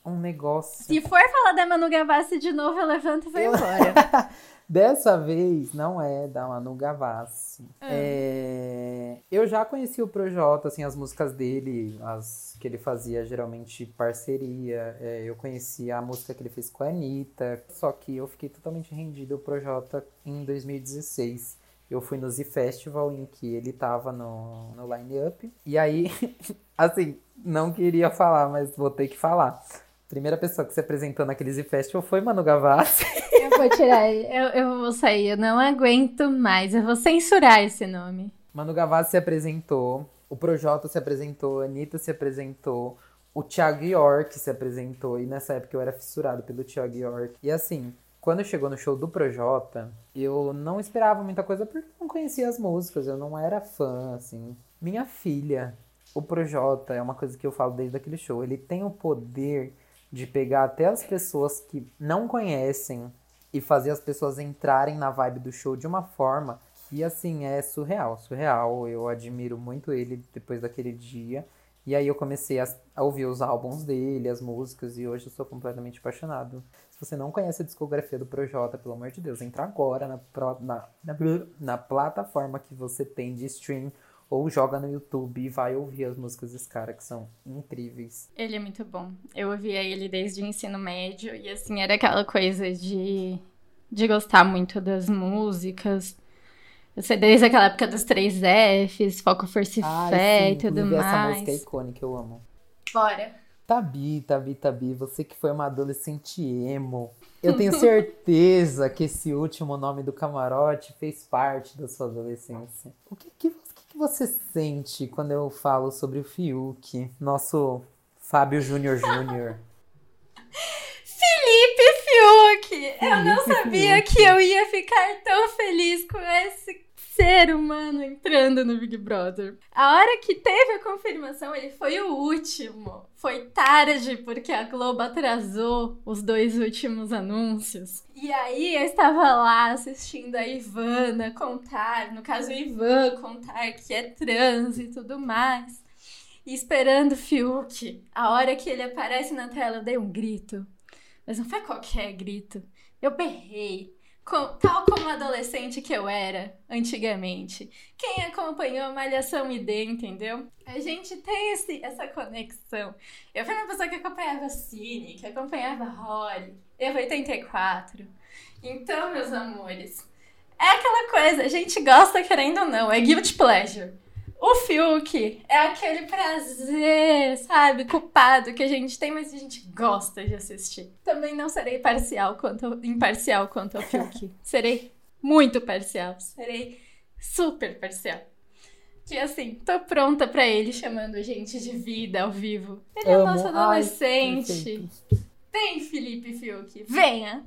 um negócio. Se for falar da Manu Gavassi de novo, eu levanto e vou embora. <laughs> Dessa vez não é da Manu Gavassi. Ah. É, Eu já conheci o Projota, assim, as músicas dele, as que ele fazia geralmente parceria. É, Eu conheci a música que ele fez com a Anitta. Só que eu fiquei totalmente rendido ao Projota em 2016. Eu fui no Z Festival em que ele tava no, no line-up. E aí, <laughs> assim, não queria falar, mas vou ter que falar. Primeira pessoa que se apresentou naquele Z Festival foi Manu Gavassi. <laughs> eu vou tirar, eu, eu vou sair, eu não aguento mais. Eu vou censurar esse nome. Manu Gavassi se apresentou, o Projota se apresentou, a Anitta se apresentou, o Thiago York se apresentou, e nessa época eu era fissurado pelo Thiago York. E assim, quando chegou no show do Projota, eu não esperava muita coisa porque não conhecia as músicas, eu não era fã, assim. Minha filha, o Projota, é uma coisa que eu falo desde aquele show, ele tem o poder de pegar até as pessoas que não conhecem e fazer as pessoas entrarem na vibe do show de uma forma E assim, é surreal, surreal. Eu admiro muito ele depois daquele dia. E aí eu comecei a, a ouvir os álbuns dele, as músicas, e hoje eu sou completamente apaixonado. Se você não conhece a discografia do Projota, pelo amor de Deus, entra agora na, pro- na, na, na plataforma que você tem de stream ou joga no YouTube e vai ouvir as músicas desse cara, que são incríveis. Ele é muito bom. Eu ouvia ele desde o ensino médio e assim era aquela coisa de de gostar muito das músicas. Eu sei desde aquela época dos três Fs, Foco Force Fé e tudo inclusive essa música é mais. icônica, eu amo. Bora. Tabi, Tabi, Tabi, você que foi uma adolescente emo. Eu tenho <laughs> certeza que esse último nome do camarote fez parte da sua adolescência. O que, que, o que você sente quando eu falo sobre o Fiuk, nosso Fábio Júnior Júnior? Felipe Fiuk! Eu não Felipe sabia Fiuk. que eu ia ficar tão feliz com esse ser humano entrando no Big Brother. A hora que teve a confirmação, ele foi o último. Foi tarde, porque a Globo atrasou os dois últimos anúncios. E aí eu estava lá assistindo a Ivana contar, no caso Ivan contar que é trans e tudo mais. E esperando o Fiuk. A hora que ele aparece na tela, eu dei um grito. Mas não foi qualquer grito. Eu berrei. Com- tal como adolescente que eu era antigamente. Quem acompanhou a Malhação ID, entendeu? A gente tem esse, essa conexão. Eu fui uma pessoa que acompanhava Cine, que acompanhava Rory, eu 84. Então, meus amores, é aquela coisa, a gente gosta querendo ou não, é guilty pleasure. O Fiuk é aquele prazer, sabe, culpado que a gente tem, mas a gente gosta de assistir. Também não serei parcial quanto ao- imparcial quanto ao Fiuk. <laughs> serei muito parcial, serei super parcial. Que assim, tô pronta pra ele chamando a gente de vida ao vivo. Ele é Amo. nosso Ai, adolescente. perfeito. Vem, Felipe Fiuk, venha!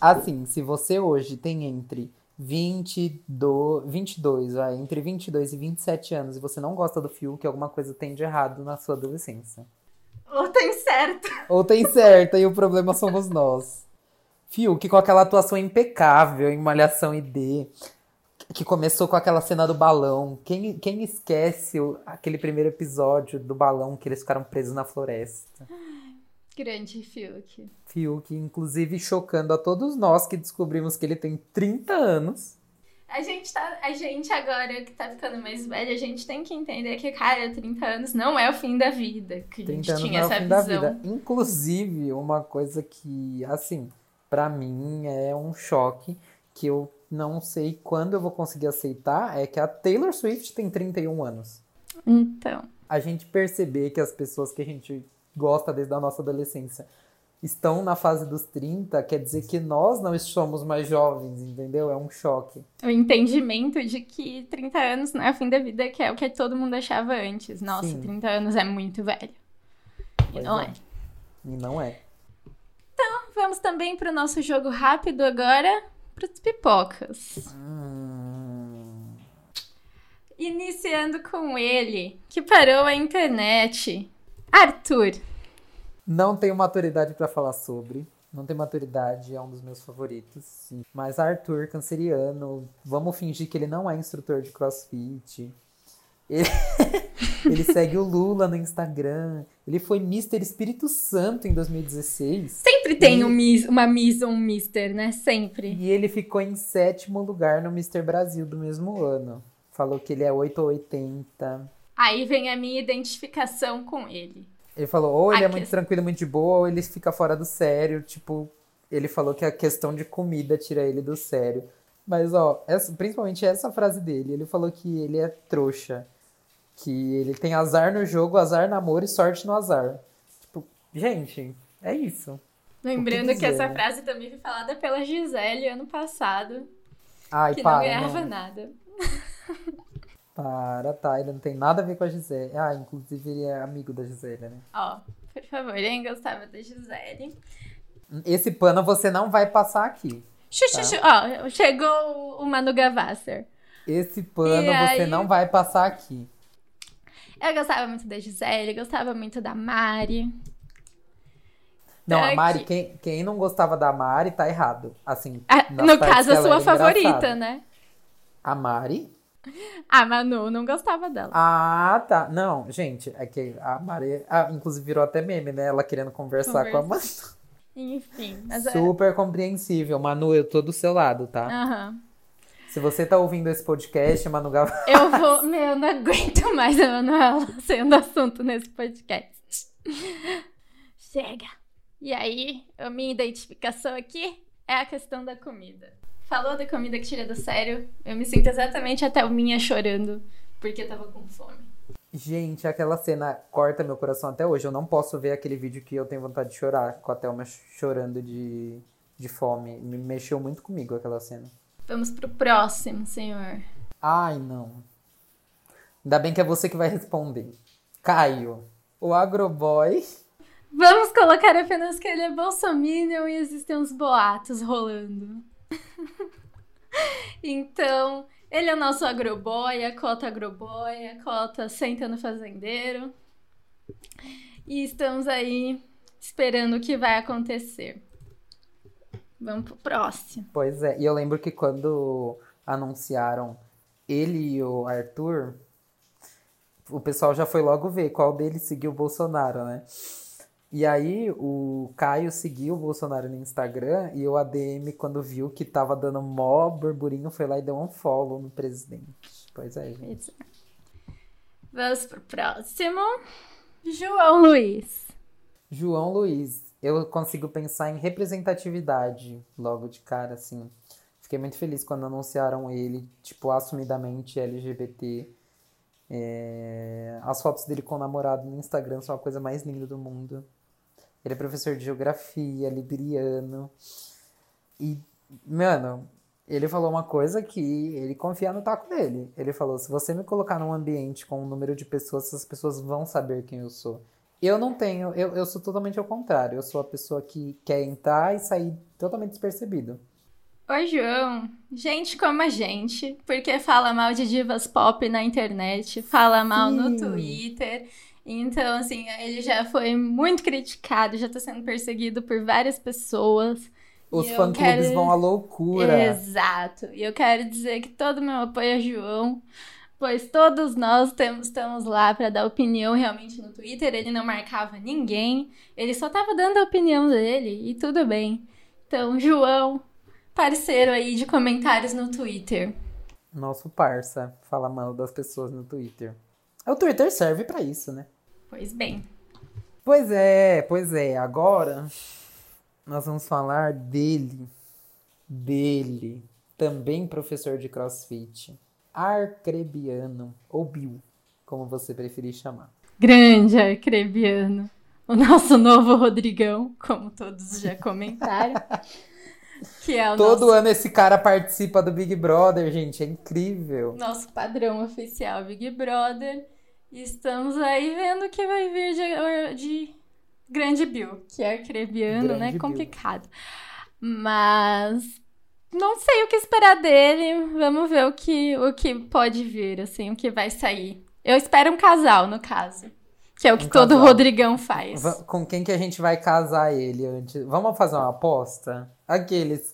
Assim, se você hoje tem entre 22, 22 vai, entre 22 e 27 anos e você não gosta do Fiuk, alguma coisa tem de errado na sua adolescência. Ou tem certo. Ou tem certa e o problema somos nós. Fiuk com aquela atuação impecável em Malhação ID, que começou com aquela cena do balão. Quem, quem esquece o- aquele primeiro episódio do balão que eles ficaram presos na floresta? Grande Fiuk. Fiuk, inclusive, chocando a todos nós que descobrimos que ele tem 30 anos. A gente tá. A gente agora que tá ficando mais velha, a gente tem que entender que, cara, 30 anos não é o fim da vida. Que a 30 gente anos tinha não é o essa fim da visão. vida. Inclusive, uma coisa que, assim, pra mim é um choque que eu não sei quando eu vou conseguir aceitar é que a Taylor Swift tem 31 anos. Então. A gente perceber que as pessoas que a gente gosta desde a nossa adolescência estão na fase dos 30, quer dizer que nós não somos mais jovens, entendeu? É um choque. O entendimento de que 30 anos não é o fim da vida, que é o que todo mundo achava antes. Nossa, Sim. 30 anos é muito velho. E não é. é. E não é. Vamos também pro nosso jogo rápido agora, pros pipocas. Hum, Iniciando com ele, que parou a internet. Arthur. Não tenho maturidade pra falar sobre. Não tenho maturidade, é um dos meus favoritos. sim. Mas Arthur, canceriano, vamos fingir que ele não é instrutor de crossfit. Ele, <laughs> ele segue o Lula no Instagram. Ele foi Mr. Espírito Santo em 2016. Sempre tem E- um miss, uma miss ou um mister, né? Sempre. E ele ficou em sétimo lugar no Mr. Brasil do mesmo ano. Falou que ele é 8 ou 80. Aí vem a minha identificação com ele. Ele falou, ou ele A é muito ques- tranquilo, muito de boa, ou ele fica fora do sério. Tipo, ele falou que a questão de comida tira ele do sério. Mas, ó, essa- principalmente essa frase dele. Ele falou que ele é trouxa. Que ele tem azar no jogo, azar no amor e sorte no azar. Tipo, gente, é isso. Lembrando dizer, que essa né? frase também foi falada pela Gisele ano passado, Ai, que para, não ganhava não. nada. <laughs> Para, tá. Ele não tem nada a ver com a Gisele. Ah, inclusive ele é amigo da Gisele, né? Ó, por favor, quem gostava da Gisele. Esse pano você não vai passar aqui. Chu, chu. Ó, chegou o Manu Gavasser. Esse pano E você aí? não vai passar aqui. Eu gostava muito da Gisele, gostava muito da Mari. Não, Tá a Mari, quem, quem não gostava da Mari tá errado. Assim, Ah, nas no caso, a sua favorita, engraçada. né? A Mari? A Manu não gostava dela. Ah, tá. Não, gente, é que a Mari. Ah, inclusive virou até meme, né? Ela querendo conversar com a Manu. Enfim, é. Super compreensível. Manu, eu tô do seu lado, tá? Aham. Se você tá ouvindo esse podcast, Manu Gavassi. <laughs> Eu vou. Meu, não aguento mais a Manuela sendo assunto nesse podcast. Chega. E aí, a minha identificação aqui é a questão da comida. Falou da comida que tira do sério, eu me sinto exatamente até o minha chorando, porque eu tava com fome. Gente, aquela cena corta meu coração até hoje. Eu não posso ver aquele vídeo que eu tenho vontade de chorar, com a Thelma chorando de, de fome. Me mexeu muito comigo aquela cena. Vamos pro próximo, senhor. Ai, não. Ainda bem que é você que vai responder. Caio, o agroboy. Vamos colocar apenas que ele é bolsominion e existem uns boatos rolando. <laughs> então, ele é o nosso agroboy, a cota agroboy, a cota senta no fazendeiro. E estamos aí esperando o que vai acontecer. Vamos pro próximo. Pois é, e eu lembro que quando anunciaram ele e o Arthur, o pessoal já foi logo ver qual deles seguiu o Bolsonaro, né? E aí o Caio seguiu o Bolsonaro no Instagram e o ADM, quando viu que tava dando mó burburinho, foi lá e deu um follow no presidente. Pois é, gente. Vamos pro próximo. João Luiz. João Luiz. Eu consigo pensar em representatividade logo de cara, assim. Fiquei muito feliz quando anunciaram ele, tipo, assumidamente LGBT. É... As fotos dele com o namorado no Instagram são a coisa mais linda do mundo. Ele é professor de geografia, libriano. E, mano, ele falou uma coisa que ele confia no taco dele. Ele falou: se você me colocar num ambiente com um número de pessoas, essas pessoas vão saber quem eu sou. Eu não tenho, eu, eu sou totalmente ao contrário. Eu sou a pessoa que quer entrar e sair totalmente despercebido. Oi, João. Gente como a gente, porque fala mal de divas pop na internet, fala mal Sim. no Twitter. Então, assim, ele já foi muito criticado, já tá sendo perseguido por várias pessoas. Os fã-clubes quero- vão à loucura. Exato. E eu quero dizer que todo meu apoio a João, pois todos nós temos, estamos lá para dar opinião realmente no Twitter. Ele não marcava ninguém, ele só tava dando a opinião dele e tudo bem. Então, João, parceiro aí de comentários no Twitter. Nosso parça fala mal das pessoas no Twitter. O Twitter serve pra isso, né? Pois bem. Pois é, pois é. Agora nós vamos falar dele. Dele. Também professor de crossfit. Arcrebiano. Ou Bill, como você preferir chamar. Grande arcrebiano. O nosso novo Rodrigão, como todos já comentaram. <laughs> que é o Todo nosso ano esse cara participa do Big Brother, gente. É incrível. nosso padrão oficial Big Brother. E estamos aí vendo o que vai vir de, de Grande Bill, que é arcrebiano, Grande né? Bill. Complicado. Mas não sei o que esperar dele. Vamos ver o que, o que pode vir, assim, o que vai sair. Eu espero um casal, no caso. Que é o que Um todo casal. Rodrigão faz. Com quem que a gente vai casar ele antes? Vamos fazer uma aposta? Aqueles.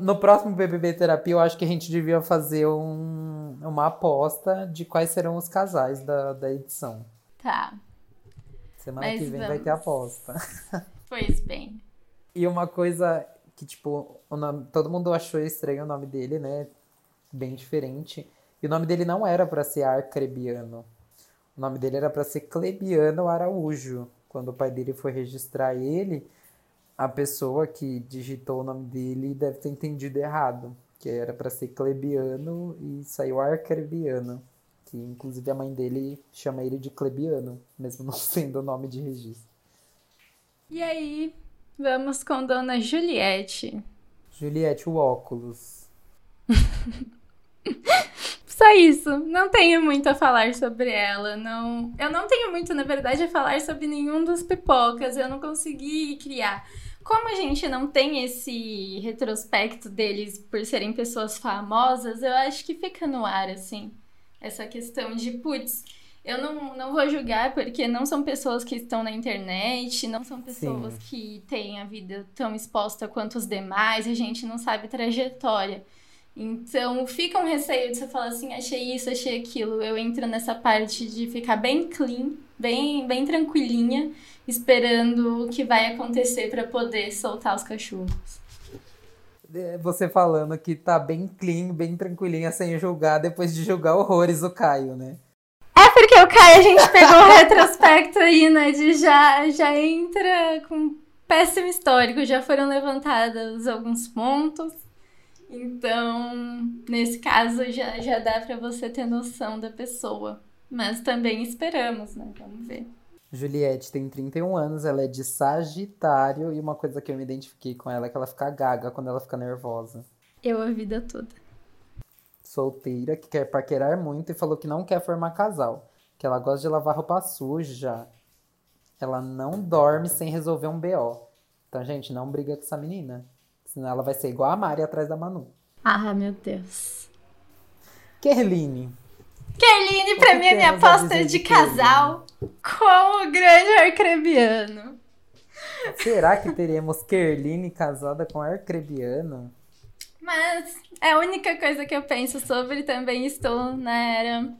No próximo BBB Terapia, eu acho que a gente devia fazer um- uma aposta de quais serão os casais da, da edição. Tá, Semana Mas que vem vai vamos. ter aposta. <laughs> pois bem. E uma coisa que, tipo, o nome, todo mundo achou estranho o nome dele, né? Bem diferente. E o nome dele não era pra ser Arcrebiano. O nome dele era pra ser Clebiano Araújo. Quando o pai dele foi registrar ele, a pessoa que digitou o nome dele deve ter entendido errado. Que era pra ser Clebiano e saiu Arcrebiano. Que inclusive a mãe dele chama ele de Clebiano, mesmo <laughs> não sendo o nome de registro. E aí, vamos com Dona Juliette. Juliette, o óculos. <laughs> Só isso. Não tenho muito a falar sobre ela. Não, eu não tenho muito, na verdade, a falar sobre nenhum dos pipocas. Eu não consegui criar. Como a gente não tem esse retrospecto deles por serem pessoas famosas, eu acho que fica no ar, assim. Essa questão de, putz, eu não, não vou julgar porque não são pessoas que estão na internet, não são pessoas Sim. que têm a vida tão exposta quanto os demais, a gente não sabe trajetória. Então fica um receio de você falar assim, achei isso, achei aquilo. Eu entro nessa parte de ficar bem clean, bem, bem tranquilinha, esperando o que vai acontecer para poder soltar os cachorros. É, Você falando que tá bem clean, bem tranquilinha, sem julgar, depois de julgar horrores o Caio, né? É porque o Caio a gente pegou o retrospecto aí, né? De já, já entra com péssimo histórico, já foram levantados alguns pontos. Então, nesse caso, já, já dá pra você ter noção da pessoa. Mas também esperamos, né? Vamos ver. Juliette tem 31 anos, ela é de Sagitário, e uma coisa que eu me identifiquei com ela é que ela fica gaga quando ela fica nervosa. Eu a vida toda. Solteira, que quer paquerar muito e falou que não quer formar casal, que ela gosta de lavar roupa suja. Ela não dorme sem resolver um BO. Então, gente, não briga com essa menina. Senão ela vai ser igual a Mari atrás da Manu. Ah, meu Deus. Kerline. Kerline, pra mim, é minha aposta de casal com o grande arcrebiano. Será que teremos Kerline casada com Arcrebiano? Mas é a única coisa que eu penso sobre. Também estou na era.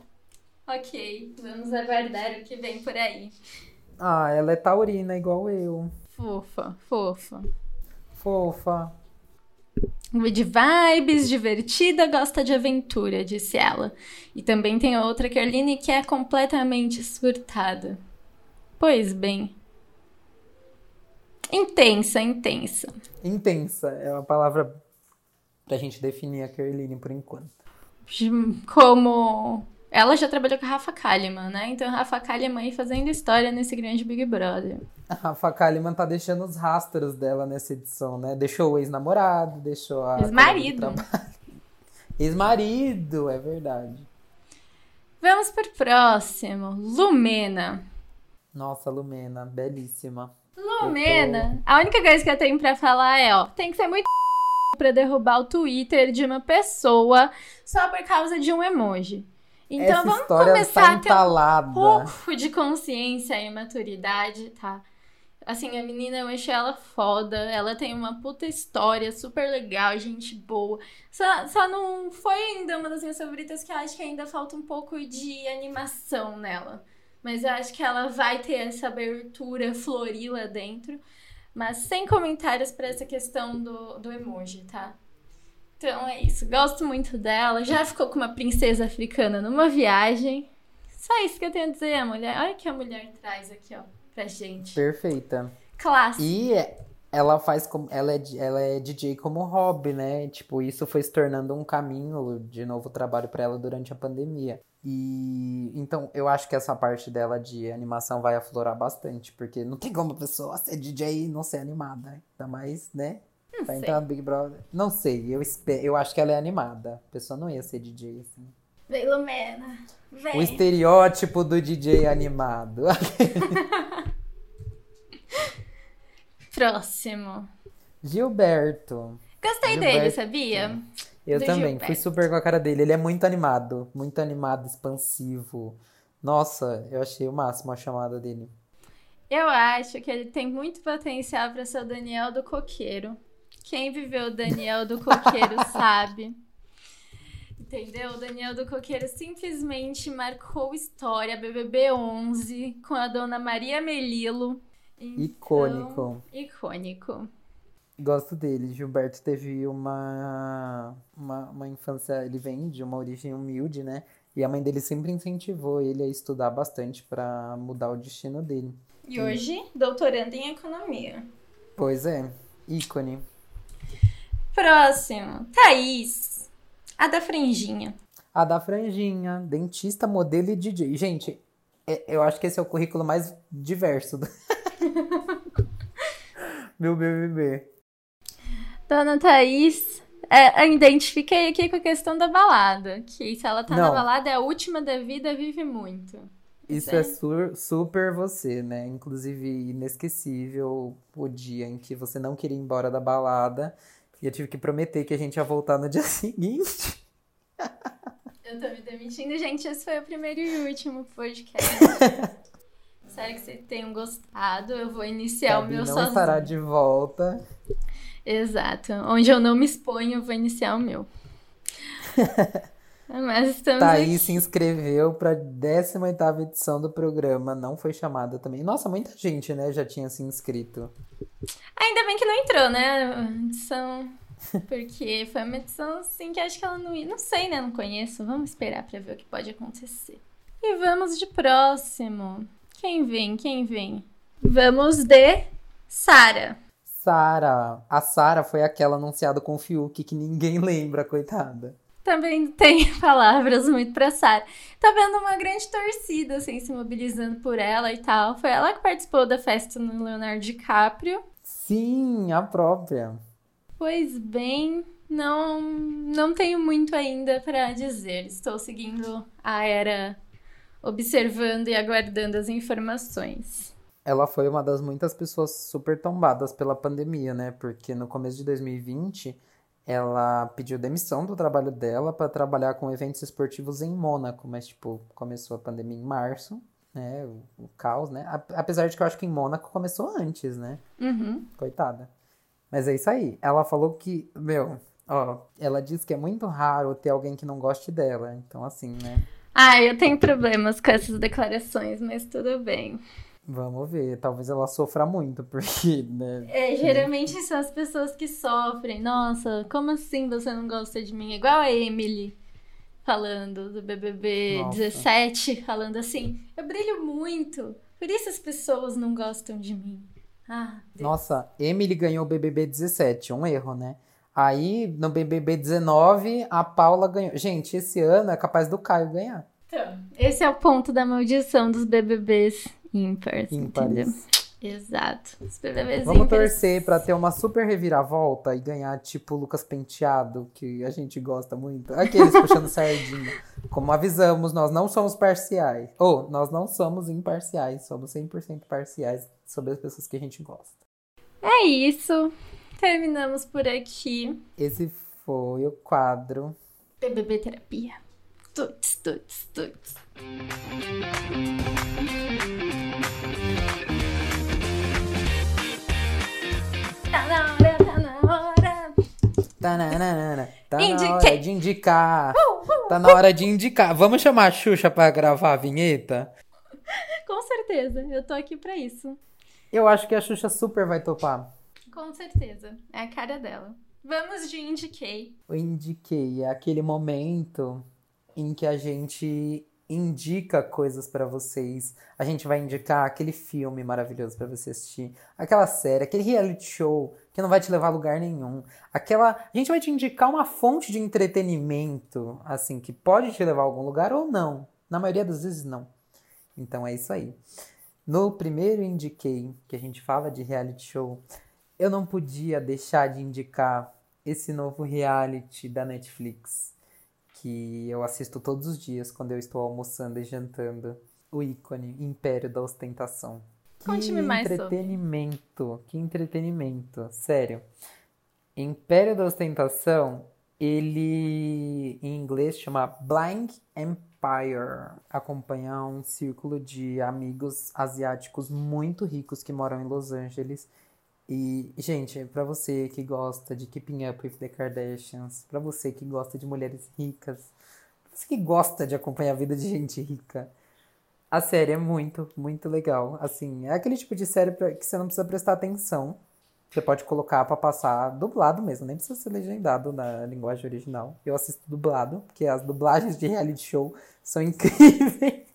Ok, vamos aguardar o que vem por aí. Ah, ela é taurina igual eu. Fofa, fofa. Fofa. De vibes, divertida, gosta de aventura, disse ela. E também tem outra Kerline que é completamente surtada. Pois bem. Intensa, intensa. Intensa é uma palavra pra gente definir a Kerline por enquanto. Como ela já trabalhou com a Rafa Kalimann, né? Então, Rafa Kalimann aí fazendo história nesse grande Big Brother. A Rafa Kalimann tá deixando os rastros dela nessa edição, né? Deixou o ex-namorado, deixou a. Ex-marido. <laughs> Ex-marido, é verdade. Vamos pro próximo. Lumena. Nossa, Lumena, belíssima. Lumena. A única coisa que eu tenho pra falar é, ó, tem que ser muito <laughs> pra derrubar o Twitter de uma pessoa só por causa de um emoji. Então Essa vamos história começar tá a ter um pouco de consciência e maturidade, tá? Assim, a menina, eu achei ela foda. Ela tem uma puta história, super legal, gente boa. Só, só não foi ainda uma das minhas favoritas, que eu acho que ainda falta um pouco de animação nela. Mas eu acho que ela vai ter essa abertura florir lá dentro. Mas sem comentários pra essa questão do, do emoji, tá? Então é isso. Gosto muito dela. Já ficou com uma princesa africana numa viagem. Só isso que eu tenho a dizer, a mulher. Olha o que a mulher traz aqui, ó, pra gente. Perfeita. Clássico. E ela faz como. Ela é, ela é DJ como hobby, né? Tipo, isso foi se tornando um caminho de novo trabalho pra ela durante a pandemia. E então eu acho que essa parte dela de animação vai aflorar bastante, porque não tem como a pessoa ser DJ e não ser animada. Ainda mais, né? Não Vai sei. entrar no Big Brother. Não sei, eu, espe- eu acho que ela é animada. A pessoa não ia ser DJ assim. Vem, Lumena. Vem. O estereótipo do DJ animado. <laughs> Próximo. Gilberto. Gostei Gilberto. dele, sabia? Eu Do também, Gilberto. fui super com a cara dele. Ele é muito animado, muito animado, expansivo. Nossa, eu achei o máximo a chamada dele. Eu acho que ele tem muito potencial pra ser o Daniel do Coqueiro. Quem viveu o Daniel do Coqueiro <laughs> sabe. Entendeu? O Daniel do Coqueiro simplesmente marcou história, BBB 11, com a dona Maria Melilo. Então, Icônico. Icônico. Gosto dele. Gilberto teve uma, uma, uma infância. Ele vem de uma origem humilde, né? E a mãe dele sempre incentivou ele a estudar bastante pra mudar o destino dele. E hoje, doutorando em economia. Pois é, ícone. Próximo, Thaís. A da franjinha. A da franjinha, dentista, modelo e DJ. Gente, é- eu acho que esse é o currículo mais diverso do <laughs> meu BBB. Dona Thaís, é, eu identifiquei aqui com a questão da balada. Que se ela tá na Não. balada, é a última da vida, vive muito. Isso é sur- super você, né? Inclusive, inesquecível o dia em que você não queria ir embora da balada. E eu tive que prometer que a gente ia voltar no <laughs> dia seguinte. Eu tô me demitindo, gente. Esse foi o primeiro e último podcast. <laughs> Espero que vocês tenham gostado. Eu vou iniciar o Gabi meu não sozinho. estará de volta. Exato. Onde eu não me exponho, eu vou iniciar o meu. <laughs> Mas estamos Thaís aqui. se inscreveu pra 18ª edição do programa, não foi chamada também. Nossa, muita gente, né, já tinha se inscrito. Ainda bem que não entrou, né? a Edição. Porque foi uma edição assim que acho que ela não ia. Não sei, né? Não conheço. Vamos esperar pra ver o que pode acontecer. E vamos de próximo. Quem vem? Quem vem? Vamos de Sara. Sara, a Sara foi aquela anunciada com o Fiuk que ninguém lembra, coitada. Também tem <laughs> palavras muito pra Sara. Tá vendo uma grande torcida, assim, se mobilizando por ela e tal. Foi ela que participou da festa no Leonardo DiCaprio. Sim, a própria. Pois bem, não, não tenho muito ainda pra dizer. Estou seguindo a era observando e aguardando as informações. Ela foi uma das muitas pessoas super tombadas pela pandemia, né? Porque no começo de 2020 ela pediu demissão do trabalho dela para trabalhar com eventos esportivos em Mônaco, mas tipo, começou a pandemia em março, né? O, o caos, né? A- Apesar de que eu acho que em Mônaco começou antes, né? Uhum. Coitada. Mas é isso aí. Ela falou que, meu, ó, ela disse que é muito raro ter alguém que não goste dela. Então, assim, né? Ah, eu tenho problemas com essas declarações, mas tudo bem. Vamos ver. Talvez ela sofra muito, <laughs> porque, né? É, geralmente são as pessoas que sofrem. Nossa, como assim você não gosta de mim? Igual a Emily falando do BBB Nossa. 17, falando assim: eu brilho muito, por isso as pessoas não gostam de mim. Ah, Deus. Nossa, Emily ganhou o BBB 17, um erro, né? Aí, no BBB 19, a Paula ganhou. Gente, esse ano é capaz do Caio ganhar. Então, esse é o ponto da maldição dos BBBs ímpares? Ímpares. Exato. Os Vamos ímpares. torcer pra ter uma super reviravolta e ganhar, tipo, o Lucas Penteado, que a gente gosta muito. Aqueles puxando <laughs> sardinha. Como avisamos, nós não somos parciais. Ou, nós não somos imparciais, somos 100% parciais sobre as pessoas que a gente gosta. É isso. Terminamos por aqui. Esse foi o quadro. BBB Terapia. Tuts, tuts, tuts. Tá na Indiquei. hora de indicar. Tá na hora de indicar. Vamos chamar a Xuxa pra gravar a vinheta? Com certeza, eu tô aqui pra isso. Eu acho que a Xuxa super vai topar. Com certeza. É a cara dela. Vamos de indiquei. Eu indiquei, é aquele momento em que a gente indica coisas pra vocês. A gente vai indicar aquele filme maravilhoso pra você assistir, aquela série, aquele reality show que não vai te levar a lugar nenhum. Aquela, a gente vai te indicar uma fonte de entretenimento, assim, que pode te levar a algum lugar ou não. Na maioria das vezes não. Então é isso aí. No primeiro indiquei, que a gente fala de reality show, eu não podia deixar de indicar esse novo reality da Netflix, que eu assisto todos os dias quando eu estou almoçando e jantando. O ícone Império da Ostentação. Conte-me que mais sobre. entretenimento, que entretenimento, sério. Império da Ostentação, ele em inglês chama Blind Empire. Acompanha um círculo de amigos asiáticos muito ricos que moram em Los Angeles. E, gente, pra você que gosta de Keeping Up with the Kardashians, pra você que gosta de mulheres ricas, pra você que gosta de acompanhar a vida de gente rica, a série é muito, muito legal. Assim, é aquele tipo de série que você não precisa prestar atenção. Você pode colocar pra passar dublado mesmo, nem precisa ser legendado na linguagem original. Eu assisto dublado, porque as dublagens de reality show são <laughs> incríveis.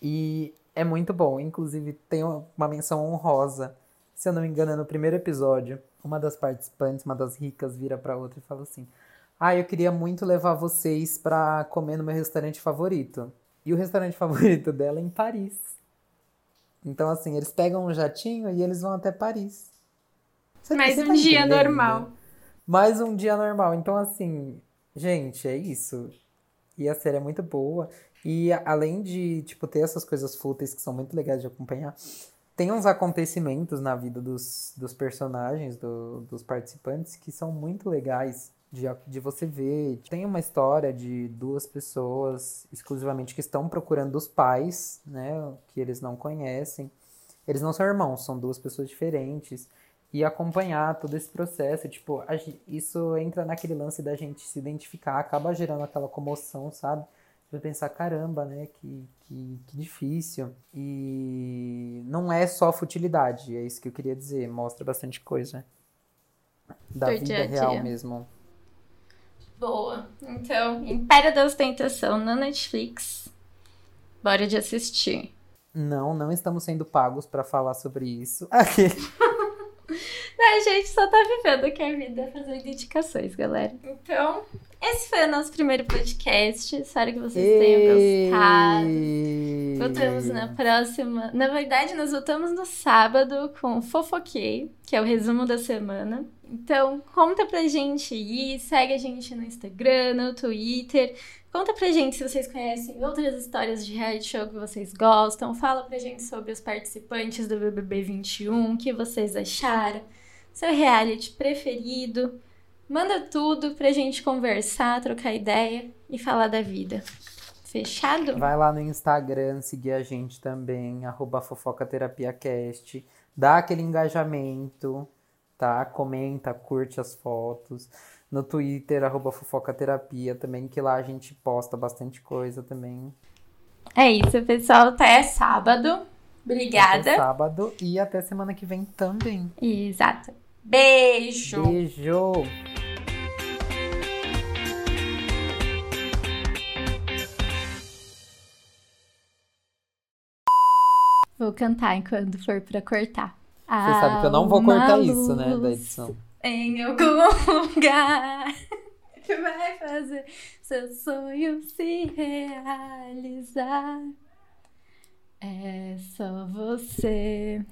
E é muito bom. Inclusive, tem uma menção honrosa. Se eu não me engano, é no primeiro episódio, uma das participantes, uma das ricas, vira pra outra e fala assim: Ah, eu queria muito levar vocês pra comer no meu restaurante favorito. E o restaurante <laughs> favorito dela é em Paris. Então, assim, eles pegam um jatinho e eles vão até Paris. Você- Mais você um tá dia entendendo? normal. Mais um dia normal. Então, assim, gente, é isso. E a série é muito boa. E além de, tipo, ter essas coisas fúteis que são muito legais de acompanhar, tem uns acontecimentos na vida dos, dos personagens, do- dos participantes, que são muito legais de, de você ver. Tem uma história de duas pessoas exclusivamente que estão procurando os pais, né? Que eles não conhecem. Eles não são irmãos, são duas pessoas diferentes. e acompanhar todo esse processo. Tipo, isso entra naquele lance da gente se identificar, acaba gerando aquela comoção, sabe? Você vai pensar, caramba, né? Que, que, que difícil. E não é só futilidade, é isso que eu queria dizer. Mostra bastante coisa da Do vida dia real dia. mesmo. Boa. Então, Império da Ostentação na Netflix. Bora de assistir. Não, não estamos sendo pagos para falar sobre isso. <laughs> Aquele- A gente só tá vivendo aqui a vida fazendo indicações, galera. Então, esse foi o nosso primeiro podcast. Espero que vocês tenham gostado. Voltamos na próxima. Na verdade, nós voltamos no sábado com Fofoquei, que é o resumo da semana. Então, conta pra gente aí, segue a gente no Instagram, no Twitter. Conta pra gente se vocês conhecem outras histórias de reality show que vocês gostam. Fala pra gente sobre os participantes do BBB 21, o que vocês acharam, seu reality preferido. Manda tudo pra gente conversar, trocar ideia e falar da vida. Fechado? Vai lá no Instagram, seguir a gente também, arroba fofocaterapiacast. Dá aquele engajamento, tá? Comenta, curte as fotos. No Twitter, arroba fofocaterapia também, que lá a gente posta bastante coisa também. É isso, pessoal. Até sábado. Até Obrigada. sábado e até semana que vem também. Exato. Beijo. Beijo! Vou cantar enquanto for pra cortar. Você sabe que eu não vou cortar isso, né, da edição. Em algum lugar <laughs> que vai fazer seu sonho se realizar. É só você